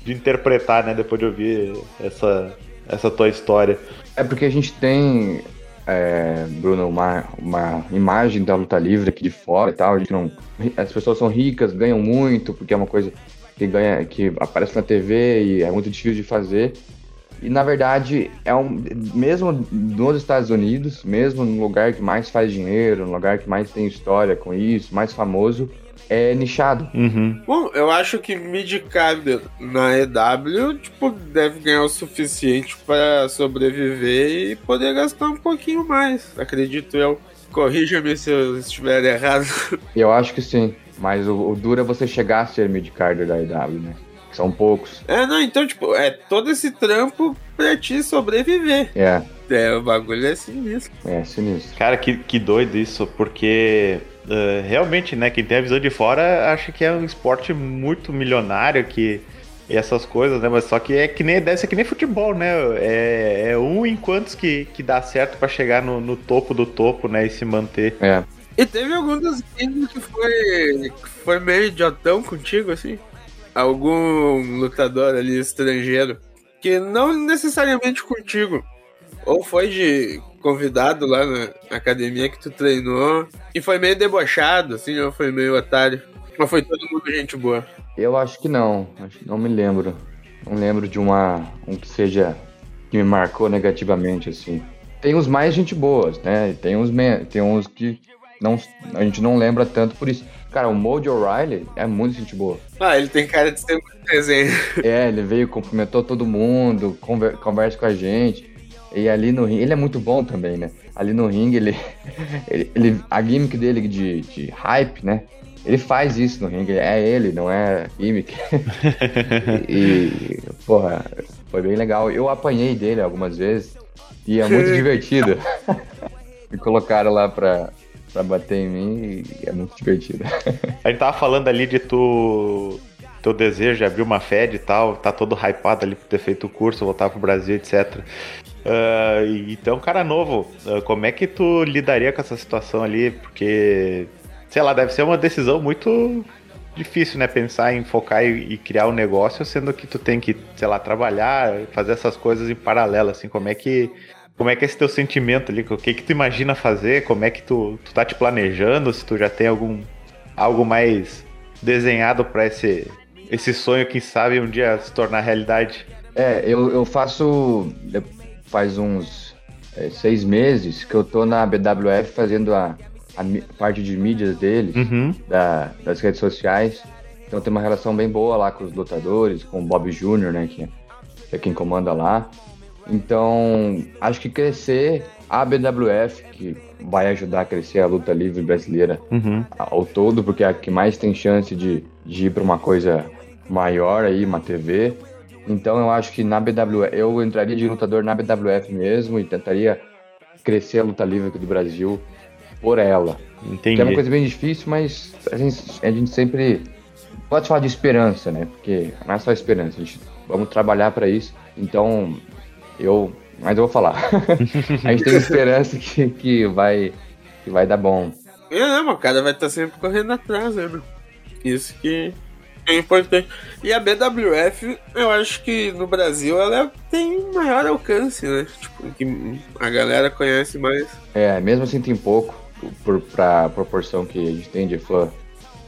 de interpretar, né? Depois de ouvir essa, essa tua história. É porque a gente tem, é, Bruno, uma, uma imagem da luta livre aqui de fora e tal. A gente não, as pessoas são ricas, ganham muito, porque é uma coisa que ganha, que aparece na TV e é muito difícil de fazer. E na verdade, é um, mesmo nos Estados Unidos, mesmo no lugar que mais faz dinheiro, no lugar que mais tem história com isso, mais famoso, é nichado. Uhum. Bom, eu acho que mid-card na EW, tipo, deve ganhar o suficiente para sobreviver e poder gastar um pouquinho mais, acredito eu. Corrija-me se eu estiver errado. *laughs* Eu acho que sim, mas o, o duro é você chegar a ser mid-card da EW, né? Que são poucos. É, não, então, tipo, é todo esse trampo pra te sobreviver. É. É, o bagulho é sinistro. É sinistro. Cara, que, que doido isso, porque Uh, realmente, né, quem tem a visão de fora acha que é um esporte muito milionário que e essas coisas, né? Mas só que é que nem deve ser que nem futebol, né? É, é um em quantos que, que dá certo para chegar no, no, topo do topo, né? E se manter. É. E teve algum dos que foi, que foi meio idiotão contigo, assim? Algum lutador ali estrangeiro que não necessariamente contigo, ou foi de convidado lá na academia que tu treinou e foi meio debochado, assim, ou foi meio otário? Ou foi todo mundo gente boa? Eu acho que não, não me lembro. Não lembro de uma um que seja que me marcou negativamente assim. Tem uns mais gente boas, né? Tem uns tem uns que não a gente não lembra tanto por isso. Cara, o Mojo O'Reilly é muito gente boa. Ah, ele tem cara de ser muito desenho. É, ele veio, cumprimentou todo mundo, conver, conversa com a gente. E ali no ringue, ele é muito bom também, né? Ali no ringue, ele, *laughs* ele, ele a gimmick dele de, de hype, né? Ele faz isso no ringue, é ele, não é gimmick. *laughs* e, porra, foi bem legal. Eu apanhei dele algumas vezes e é muito *laughs* divertido. Me colocaram lá pra, pra bater em mim e é muito divertido. A gente tava falando ali de tu teu desejo de abrir uma Fed e tal, tá todo hypado ali por ter feito o curso, voltar pro Brasil, etc. Uh, então, cara novo, uh, como é que tu lidaria com essa situação ali? Porque, sei lá, deve ser uma decisão muito difícil, né? Pensar em focar e, e, criar um negócio, sendo que tu tem que, sei lá, trabalhar, fazer essas coisas em paralelo, assim. Como é que, como é que é esse teu sentimento ali? O que que tu imagina fazer? Como é que tu, tu tá te planejando? Se tu já tem algum algo mais desenhado para esse esse sonho, quem sabe um dia se tornar realidade? É, eu, eu faço faz uns é, seis meses que eu tô na BWF fazendo a, a parte de mídias deles, Uhum. da- das redes sociais. Então tem uma relação bem boa lá com os lutadores, com o Bob Jr., né, que é quem comanda lá. Então, acho que crescer a BWF, que vai ajudar a crescer a luta livre brasileira Uhum. ao todo, porque é a que mais tem chance de, de ir para uma coisa maior aí, uma TV. Então eu acho que na BWF, eu entraria de lutador na BWF mesmo e tentaria crescer a luta livre aqui do Brasil por ela. Entendi. Que é uma coisa bem difícil, mas a gente, a gente sempre pode falar de esperança, né? Porque não é só esperança, a gente vamos trabalhar para isso. Então, eu, mas eu vou falar. *laughs* a gente tem esperança que, que vai que vai dar bom. É, não, o cara vai estar sempre correndo atrás, né, meu? Isso que é importante. E a BWF, eu acho que no Brasil ela tem maior alcance, né? Tipo, que a galera conhece mais. É, mesmo assim tem pouco por, pra proporção que a gente tem de fã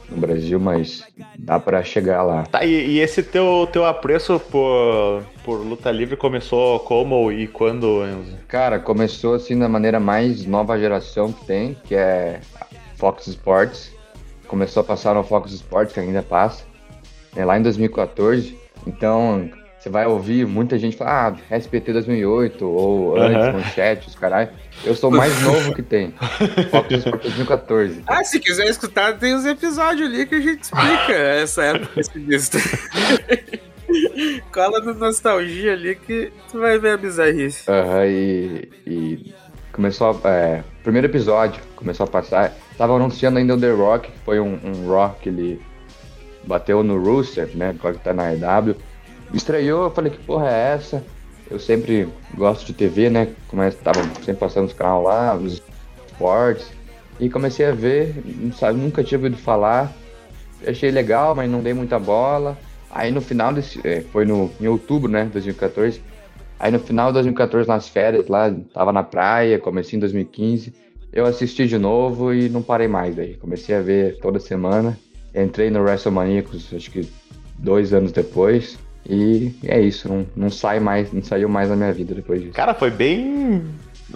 no Brasil, mas dá pra chegar lá. Tá, e, e esse teu, teu apreço por, por luta livre começou como e quando, Enzo? Cara, começou assim da maneira mais nova geração que tem, que é Fox Sports. Começou a passar no Fox Sports, que ainda passa, né, lá em 2014. Então, você vai ouvir muita gente falar, ah, SPT 2008, ou antes, Aham. Manchete, os caralho. Eu sou o mais novo que tem. Fox Sports 2014. Ah, se quiser escutar, tem os episódios ali que a gente explica essa época sinistro. Cola no nostalgia ali que tu vai ver a bizarrice. Aham, e, e começou a, é, primeiro episódio começou a passar. Tava anunciando ainda o The Rock, que foi um, um Rock que ele bateu no Rusev, né? Agora que tá na EW. Estreou, eu falei, que porra é essa? Eu sempre gosto de TV, né? Como é, tava sempre passando os canais lá, os esportes. E comecei a ver, não sabe, nunca tinha ouvido falar. Achei legal, mas não dei muita bola. Aí no final desse. é, foi no, em outubro, né? 2014. Aí no final de 2014, nas férias lá, tava na praia, comecei em 2015. Eu assisti de novo e não parei mais daí. Comecei a ver toda semana. Entrei no WrestleManiacos, acho que dois anos depois. E é isso, não, não sai mais, não saiu mais da minha vida depois disso. Cara, foi bem.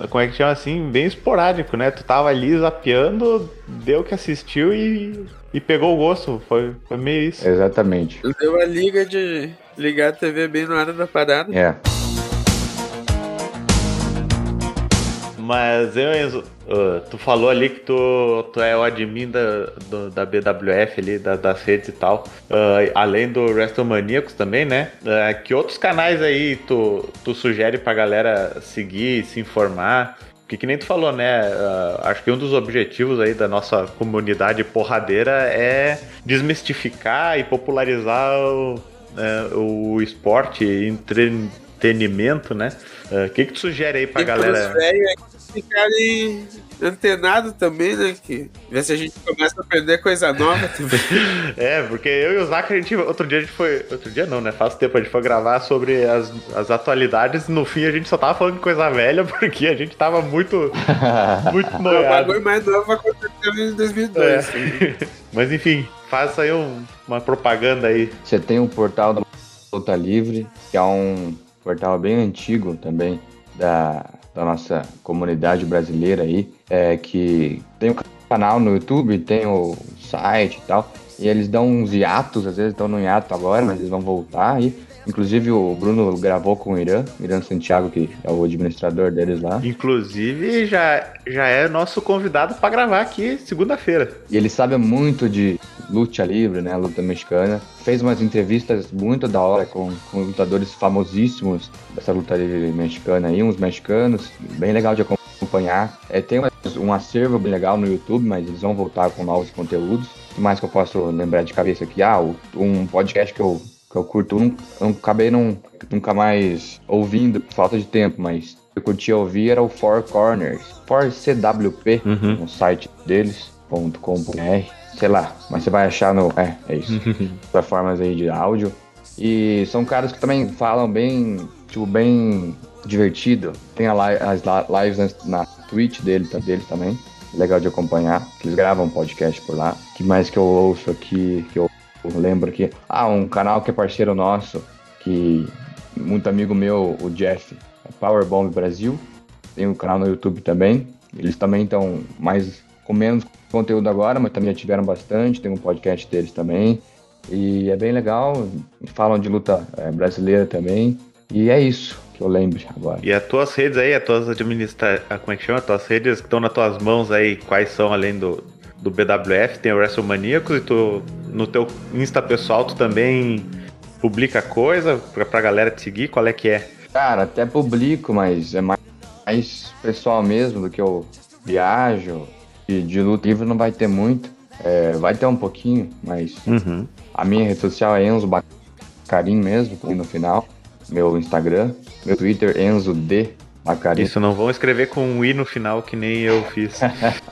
Como é que chama assim? Bem esporádico, né? Tu tava ali zapeando, deu que assistiu e, e pegou o gosto. Foi, foi meio isso. Exatamente. Deu a liga de ligar a TV bem na hora da parada. É. Mas eu, Enzo, ah, tu falou ali que tu, tu é o admin da, do- da BWF ali, da- das redes e tal. Ah, além do WrestleManiacos também, né? Ah, que outros canais aí tu, tu sugere pra galera seguir, se informar? Porque que nem tu falou, né? ah, acho que um dos objetivos aí da nossa comunidade porradeira é desmistificar e popularizar o, né, o esporte entretenimento, né? O que que tu sugere aí pra e galera? pros velhos aí ficarem antenados também, né? Que, ver se a gente começa a aprender coisa nova *laughs* também. É, porque eu e o Zac, a gente. Outro dia a gente foi. Outro dia não, né? Faz tempo a gente foi gravar sobre as, as atualidades. No fim a gente só tava falando de coisa velha *laughs* porque a gente tava muito. *laughs* muito o noiado. bagulho mais novo aconteceu em 2002. É. Mas enfim, faça aí um- uma propaganda aí. Você tem o portal da Luta Livre, que é um portal bem antigo também da, da nossa comunidade brasileira aí, é, que tem o canal no YouTube, tem o site e tal, e eles dão uns hiatos, às vezes estão no hiato agora, mas eles vão voltar aí. Inclusive o Bruno gravou com o Irã, Irã Santiago, que é o administrador deles lá. Inclusive, já, já é nosso convidado pra gravar aqui segunda-feira. E ele sabe muito de luta livre, né? Luta mexicana. Fez umas entrevistas muito da hora com, com lutadores famosíssimos dessa luta livre mexicana aí, uns mexicanos. Bem legal de acompanhar. É, tem um acervo bem legal no YouTube, mas eles vão voltar com novos conteúdos. O que mais que eu posso lembrar de cabeça aqui? Ah, um podcast que eu, que eu curto, eu não, eu acabei não, nunca mais ouvindo, por falta de tempo, mas eu curtia ouvir era o Four Corners, 4CWP, no site deles, .com.br, sei lá, mas você vai achar no. É, é isso. *laughs* Plataformas aí de áudio. E são caras que também falam bem, tipo, bem divertido. Tem a as li- lives na, Twitch dele, tá- deles também. Legal de acompanhar. Eles gravam podcast por lá. que mais que eu ouço aqui, que eu lembro aqui? Ah, um canal que é parceiro nosso, que muito amigo meu, o Jeff, é Powerbomb Brasil. tem um canal no YouTube também. Eles também estão mais com menos conteúdo agora, mas também já tiveram bastante. Tem um podcast deles também. E é bem legal. Falam de luta é, brasileira também. E é isso que eu lembro agora. E as tuas redes aí, as tuas administra... ah, Como é que chama? As tuas redes que estão nas tuas mãos aí, quais são além do, do BWF? Tem o WrestleManiacos e tu, no teu Insta pessoal tu também publica coisa pra, pra galera te seguir? Qual é que é? Cara, até publico, mas é mais, mais pessoal mesmo do que eu viajo. E de luta livre não vai ter muito. É, vai ter um pouquinho, mas Uhum. a minha rede social é Enzo Bacarim mesmo, no final. Meu Instagram, meu Twitter, Enzo Bacarim. Isso, não vão escrever com um i no final que nem eu fiz. *laughs*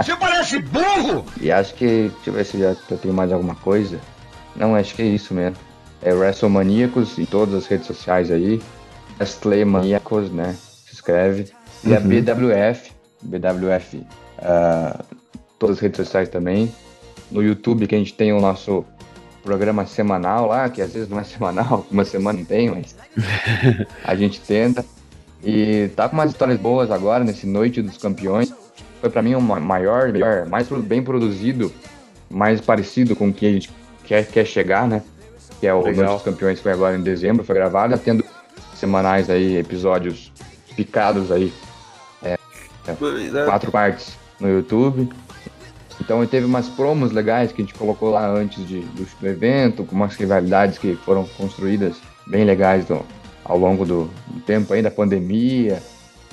E acho que, deixa eu ver se já eu tenho mais alguma coisa. Não, acho que é isso mesmo. É WrestleManiacos em todas as redes sociais aí. Wrestling Maníacos, né? Se escreve. E a BWF, BWF, ah, todas as redes sociais também. No YouTube que a gente tem o nosso programa semanal lá, que às vezes não é *laughs* semanal, uma semana não tem, mas *laughs* a gente tenta. E tá com umas histórias boas agora nesse Noite dos Campeões. Foi pra mim o ma- maior, melhor, mais bem produzido, mais parecido com o que a gente quer, quer chegar, né? Que é o Legal. Noite dos Campeões, que foi agora em dezembro, foi gravado, tendo semanais aí, episódios picados aí, Mas, é, quatro partes no YouTube. Então teve umas promos legais que a gente colocou lá antes de, do, do evento, com umas rivalidades que foram construídas bem legais do- ao longo do, do tempo aí, da pandemia.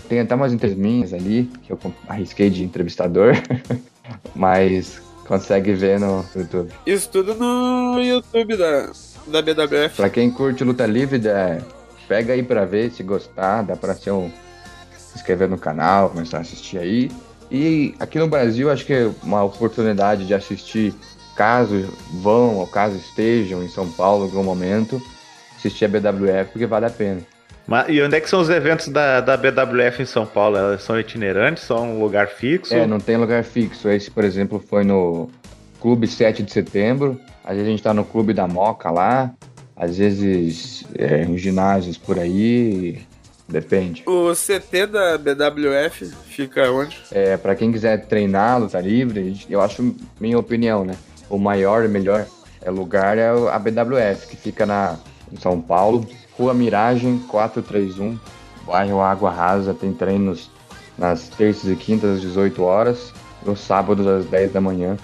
Tem até umas entrevistas ali, que eu arrisquei de entrevistador, *laughs* mas consegue ver no YouTube. Isso tudo no YouTube da, da BWF. Pra quem curte luta livre, pega aí pra ver, se gostar, dá pra ser um, se inscrever no canal, começar a assistir aí. E aqui no Brasil, acho que é uma oportunidade de assistir, caso vão ou caso estejam em São Paulo em algum momento, assistir a BWF, porque vale a pena. Mas, e onde é que são os eventos da, da BWF em São Paulo? Elas são itinerantes? São um lugar fixo? É, não tem lugar fixo. Esse, por exemplo, foi no Clube 7 de Setembro. Às vezes a gente tá no Clube da Moca lá. Às vezes é, em ginásios por aí. Depende. O CT da BWF fica onde? É, para quem quiser treinar luta livre, eu acho, minha opinião, né? O maior e melhor é, lugar é a BWF, que fica na, em São Paulo, Rua Miragem 431, bairro Água Rasa. Tem treinos nas terças e quintas às 18 horas, nos sábados às 10 da manhã.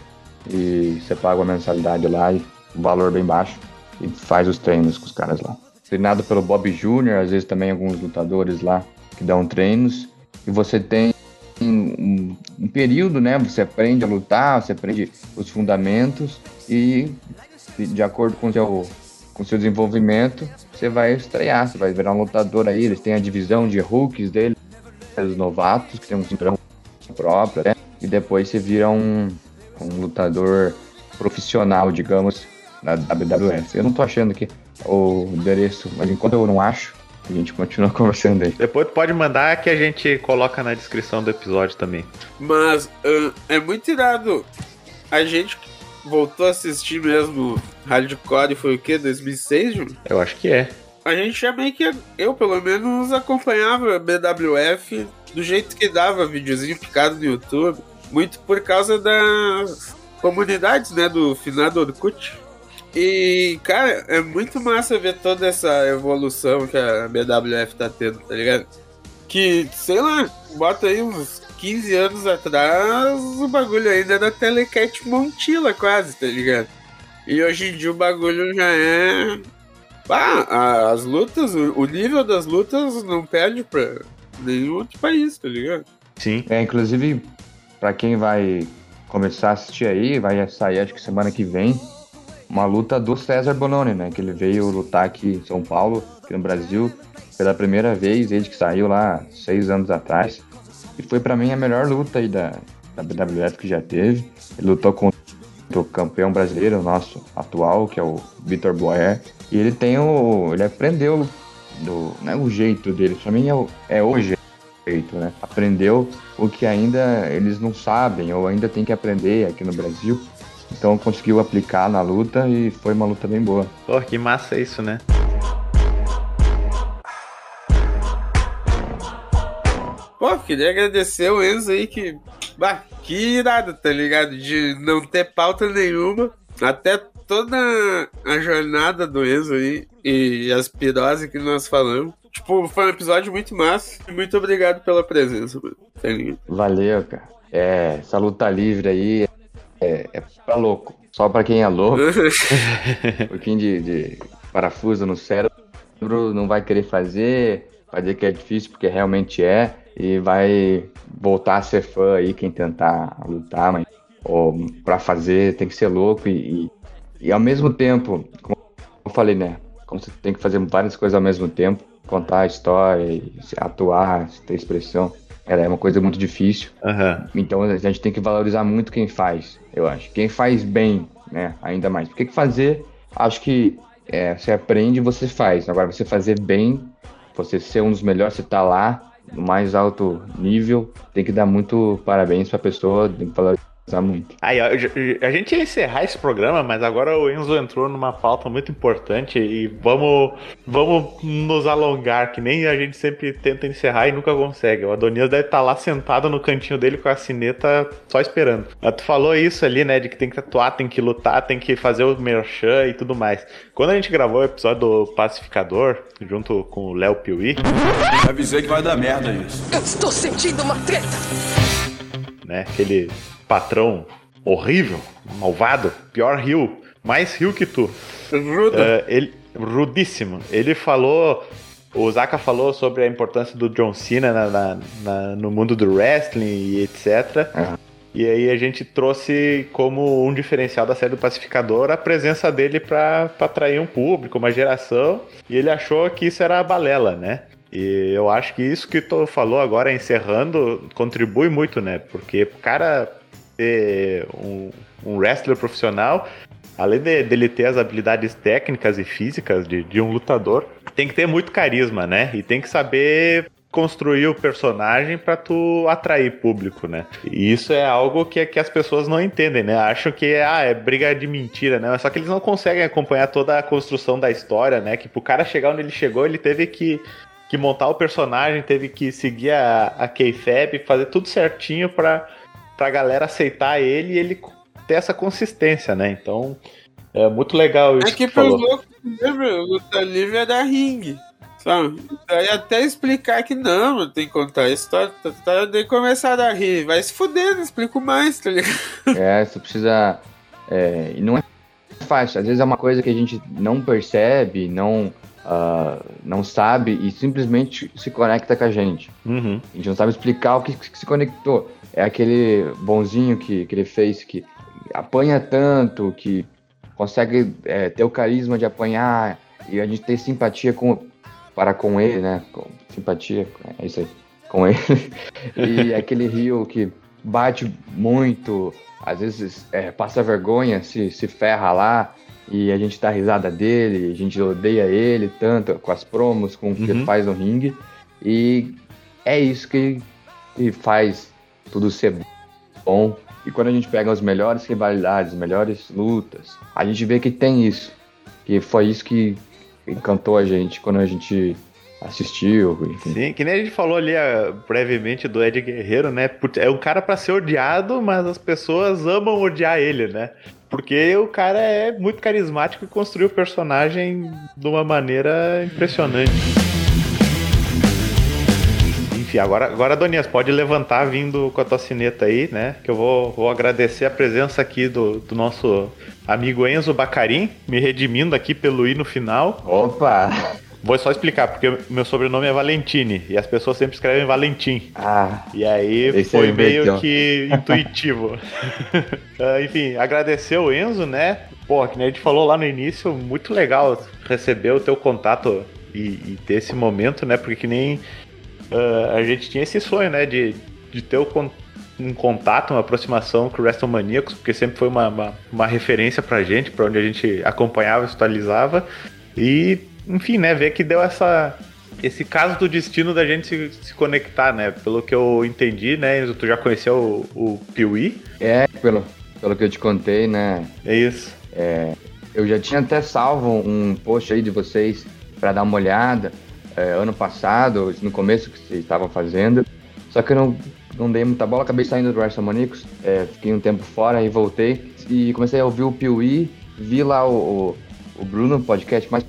E você paga uma mensalidade lá, um valor bem baixo, e faz os treinos com os caras lá. Treinado pelo Bob Jr., às vezes também alguns lutadores lá que dão treinos. E você tem um, um período, né? Você aprende a lutar, você aprende os fundamentos e de acordo com o seu, com seu desenvolvimento, você vai estrear, você vai virar um lutador aí. Eles têm a divisão de rookies deles, os novatos, que tem um cinturão próprio, né? E depois você vira um, um lutador profissional, digamos, da WWF. Eu não tô achando que o endereço, mas enquanto eu não acho, a gente continua *laughs* conversando aí. Depois tu pode mandar que a gente coloca na descrição do episódio também. Mas ah, é muito irado. A gente voltou a assistir mesmo Hardcore foi o quê? 2006, Júlio? Eu acho que é. A gente já meio que, eu pelo menos, acompanhava a BWF do jeito que dava videozinho picado no YouTube. Muito por causa das comunidades, né? Do finado Orkut. E, cara, é muito massa ver toda essa evolução que a BWF tá tendo, tá ligado? Que, sei lá, bota aí uns 15 anos atrás, o bagulho ainda era Telecat Montila quase, tá ligado? E hoje em dia o bagulho já é. Ah, as lutas, o o nível das lutas não perde pra nenhum outro país, tá ligado? Sim. É, inclusive, pra quem vai começar a assistir aí, vai sair acho que semana que vem, uma luta do César Bononi, né? Que ele veio lutar aqui em São Paulo, aqui no Brasil, pela primeira vez, desde que saiu lá seis anos atrás. E foi pra mim a melhor luta aí da, da BWF que já teve. Ele lutou contra o campeão brasileiro, nosso atual, que é o Vitor Boer. E ele tem o. ele aprendeu do. Não é o jeito dele, pra mim é é o jeito né? Aprendeu o que ainda eles não sabem ou ainda tem que aprender aqui no Brasil. Então conseguiu aplicar na luta e foi uma luta bem boa. Pô, que massa isso, né? Pô, queria agradecer o Enzo aí que. Bah, que irado, tá ligado? De não ter pauta nenhuma. Até toda a jornada do Enzo aí e as piroses que nós falamos. Tipo, foi um episódio muito massa. Muito obrigado pela presença, mano. Tá? Valeu, cara. É, essa luta livre aí é, é pra louco. Só pra quem é louco. *laughs* um pouquinho de, de parafuso no cérebro não vai querer fazer, vai dizer que é difícil porque realmente é, e vai voltar a ser fã aí quem tentar lutar, mas ou pra fazer tem que ser louco e, e, e ao mesmo tempo, como eu falei, né? Como você tem que fazer várias coisas ao mesmo tempo, contar a história, atuar, ter expressão. Ela é uma coisa muito difícil. Aham. Então a gente tem que valorizar muito quem faz, eu acho. Quem faz bem, né? Ainda mais. Porque que fazer, acho que é, você aprende e você faz. Agora, você fazer bem, você ser um dos melhores, você tá lá, no mais alto nível, tem que dar muito parabéns pra pessoa, tem que valorizar muito. Aí, ó, a gente ia encerrar esse programa, mas agora o Enzo entrou numa pauta muito importante e vamos, vamos nos alongar, que nem a gente sempre tenta encerrar e nunca consegue. O Adonias deve estar lá sentado no cantinho dele com a sineta só esperando. Mas tu falou isso ali, né, de que tem que atuar, tem que lutar, tem que fazer o merchan e tudo mais. Quando a gente gravou o episódio do Pacificador, junto com o Léo Piuí, Avisei que vai dar merda isso. Eu estou sentindo uma treta. né? Aquele patrão horrível, malvado, pior rio, mais rio que tu. Ruda. É, ele, rudíssimo. Ele falou. O Zaka falou sobre a importância do John Cena na- na- na- no mundo do wrestling e etc. E aí a gente trouxe como um diferencial da série do Pacificador a presença dele para atrair um público, uma geração. E ele achou que isso era balela, né? E eu acho que isso que tu falou agora, encerrando, contribui muito, né? Porque o cara ser um, um wrestler profissional, além de, dele ter as habilidades técnicas e físicas de, de um lutador, tem que ter muito carisma, né? E tem que saber construir o personagem pra tu atrair público, né? E isso é algo que, que as pessoas não entendem, né? Acham que ah, é briga de mentira, né? Só que eles não conseguem acompanhar toda a construção da história, né? Que pro cara chegar onde ele chegou, ele teve que, que montar o personagem, teve que seguir a, a K-Fab, fazer tudo certinho pra, pra galera aceitar ele e ele ter essa consistência, né? Então, é muito legal isso É que tu pros falou. loucos? Luta livre é da ringue. Sabe? Daí até explicar que não, mano, tem que contar a história. Tá, tá, de começar a dar rir. Vai se fuder, não explico mais, tá ligado? É, você precisa. é, não é fácil. Às vezes é uma coisa que a gente não percebe, não, ah, não sabe e simplesmente se conecta com a gente. Uhum. A gente não sabe explicar o que, que se conectou. É aquele bonzinho que, que ele fez que apanha tanto, que consegue é, ter o carisma de apanhar e a gente ter simpatia com, para com ele, né? Com, simpatia, é isso aí, com ele. *laughs* e aquele Rio que bate muito, às vezes é, passa vergonha, se, se ferra lá e a gente dá risada dele, a gente odeia ele tanto com as promos, com o que ele Uhum. faz no ringue. E é isso que, que faz tudo ser bom. E quando a gente pega as melhores rivalidades, as melhores lutas, a gente vê que tem isso. Que foi isso que encantou a gente quando a gente assistiu. Enfim. Sim, que nem a gente falou ali ah, brevemente do Ed Guerreiro, né? É um cara pra ser odiado, mas as pessoas amam odiar ele, né? Porque o cara é muito carismático e construiu o personagem de uma maneira impressionante. Enfim, agora, agora Donias, pode levantar vindo com a tua sineta aí, né? Que eu vou, vou agradecer a presença aqui do, do nosso amigo Enzo Bacarim, me redimindo aqui pelo i no final. Opa! Vou só explicar, porque meu sobrenome é Valentini e as pessoas sempre escrevem Valentim. Ah, E aí foi aí meio que intuitivo. *laughs* Ah, enfim, agradecer o Enzo, né? Pô, que nem a gente falou lá no início, muito legal receber o teu contato e, e ter esse momento, né? Porque que nem ah, a gente tinha esse sonho, né? De, de ter o um contato, uma aproximação com o WrestleManiacos, porque sempre foi uma, uma, uma referência pra gente, pra onde a gente acompanhava, visualizava. E, enfim, né? Ver que deu essa, esse caso do destino da gente se, se conectar, né? Pelo que eu entendi, né? Tu já conheceu o, o Piuí? é, pelo, pelo que eu te contei, né? É isso. Eu já tinha até salvo um post aí de vocês para dar uma olhada é, ano passado, no começo que vocês estavam fazendo. Só que eu não, não dei muita bola, acabei saindo do Wrestle Manicos, é, fiquei um tempo fora e voltei. E comecei a ouvir o Piuí, vi lá o, o, o Bruno, podcast mais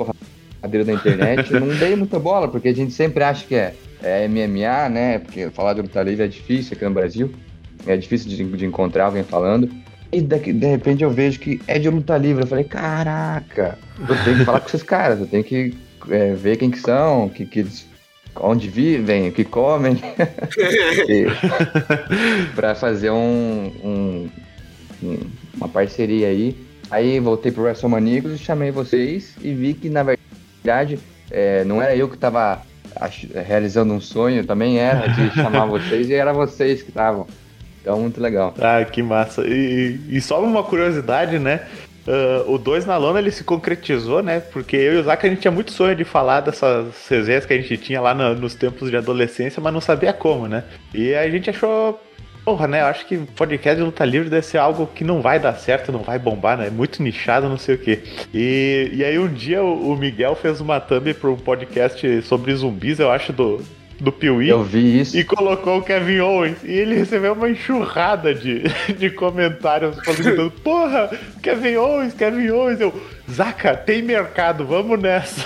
porradeiro da internet. *laughs* não dei muita bola, porque a gente sempre acha que é, é MMA, né? Porque falar de luta livre é difícil aqui no Brasil. É difícil de, de encontrar alguém falando. E de, de repente eu vejo que é de luta livre. Eu falei, caraca, eu tenho que falar com esses caras, eu tenho que é, ver quem que são, que, que eles, onde vivem, o que comem. *laughs* *laughs* para fazer um, um, um, uma parceria aí. Aí voltei pro WrestleManiacos e chamei vocês e vi que, na verdade, é, não era eu que estava realizando um sonho, também era de *laughs* chamar vocês e era vocês que estavam. Então, muito legal. Ah, que massa. E, e só uma curiosidade, né? Uh, o 2 na lona ele se concretizou, né? Porque eu e o Zac a gente tinha muito sonho de falar dessas resenhas que a gente tinha lá no, nos tempos de adolescência, mas não sabia como, né? E a gente achou. Porra, né? Eu acho que podcast de luta livre deve ser algo que não vai dar certo, não vai bombar, né? É muito nichado, não sei o quê. E, e aí um dia o, Miguel fez uma thumb para um podcast sobre zumbis, eu acho, do, do Piuí. Eu vi isso. E colocou o Kevin Owens. E ele recebeu uma enxurrada de, *laughs* de comentários falando: *laughs* Porra, Kevin Owens, Kevin Owens. Eu, Zaca, tem mercado, vamos nessa.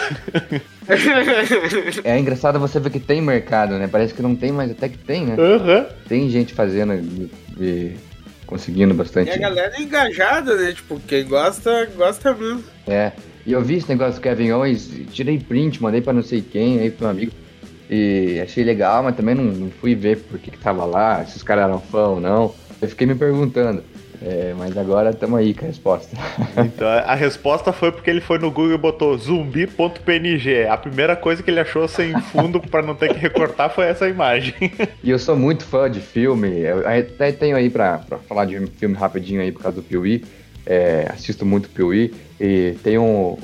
É engraçado você ver que tem mercado, né? Parece que não tem, mas até que tem, né? Uhum. Tem gente fazendo e, e conseguindo bastante. E a galera é engajada, né? Tipo, quem gosta, gosta mesmo. É. E eu vi esse negócio do Kevin Owens, tirei print, mandei pra não sei quem, aí pro um amigo. E achei legal, mas também não, não fui ver por que, que tava lá, se os caras eram fã ou não. Eu fiquei me perguntando. É, mas agora estamos aí com a resposta. *laughs* Então, a resposta foi porque ele foi no Google e botou zumbi.png. A primeira coisa que ele achou sem fundo para não ter que recortar foi essa imagem. *laughs* E eu sou muito fã de filme. Eu até tenho aí para falar de filme rapidinho aí por causa do Piuí. É, assisto muito Piuí. E tem um.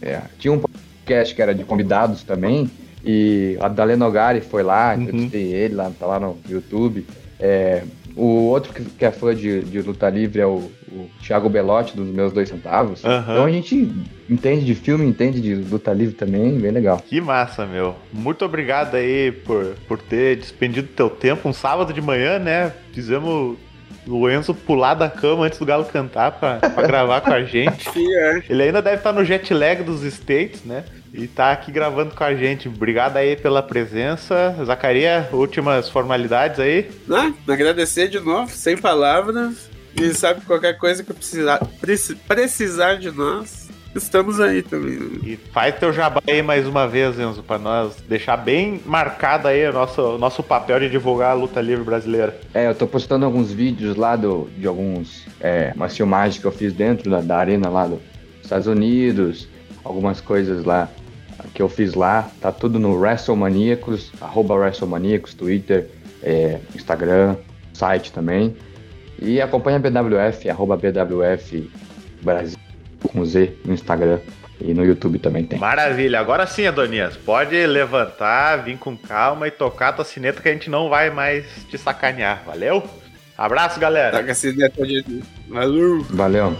É, tinha um podcast que era de convidados também. E a Daleno Nogari foi lá, uhum. entrevistei ele lá, tá lá no YouTube. É, o outro que, que, é fã de, de luta livre é o, o Thiago Belotti, dos meus dois centavos. Uhum. Então a gente entende de filme, entende de luta livre também, bem legal. Que massa, meu. Muito obrigado aí por, por ter despendido teu tempo. Um sábado de manhã, né? Fizemos o Enzo pular da cama antes do Galo cantar pra, pra gravar com a gente. *laughs* É. Ele ainda deve estar no jet lag dos States, né? E tá aqui gravando com a gente. Obrigado aí pela presença. Zacaria, últimas formalidades aí. Ah, agradecer de novo, sem palavras. E sabe, qualquer coisa que precisar, precisar de nós, estamos aí também. E faz teu jabá aí mais uma vez, Enzo, pra nós deixar bem marcado aí o nosso, nosso papel de divulgar a luta livre brasileira. É, eu tô postando alguns vídeos lá do, de alguns, é, umas filmagens que eu fiz dentro da, da arena lá dos Estados Unidos, algumas coisas lá que eu fiz lá, tá tudo no WrestleManiacos, arroba WrestleManiacos, Twitter, é, Instagram, site também. E acompanha a BWF, arroba BWF Brasil com Z no Instagram e no YouTube também tem. Maravilha, agora sim, Adonias, pode levantar, vir com calma e tocar a tua sineta que a gente não vai mais te sacanear, valeu? Abraço, galera. Toca a sineta, Valeu. Valeu.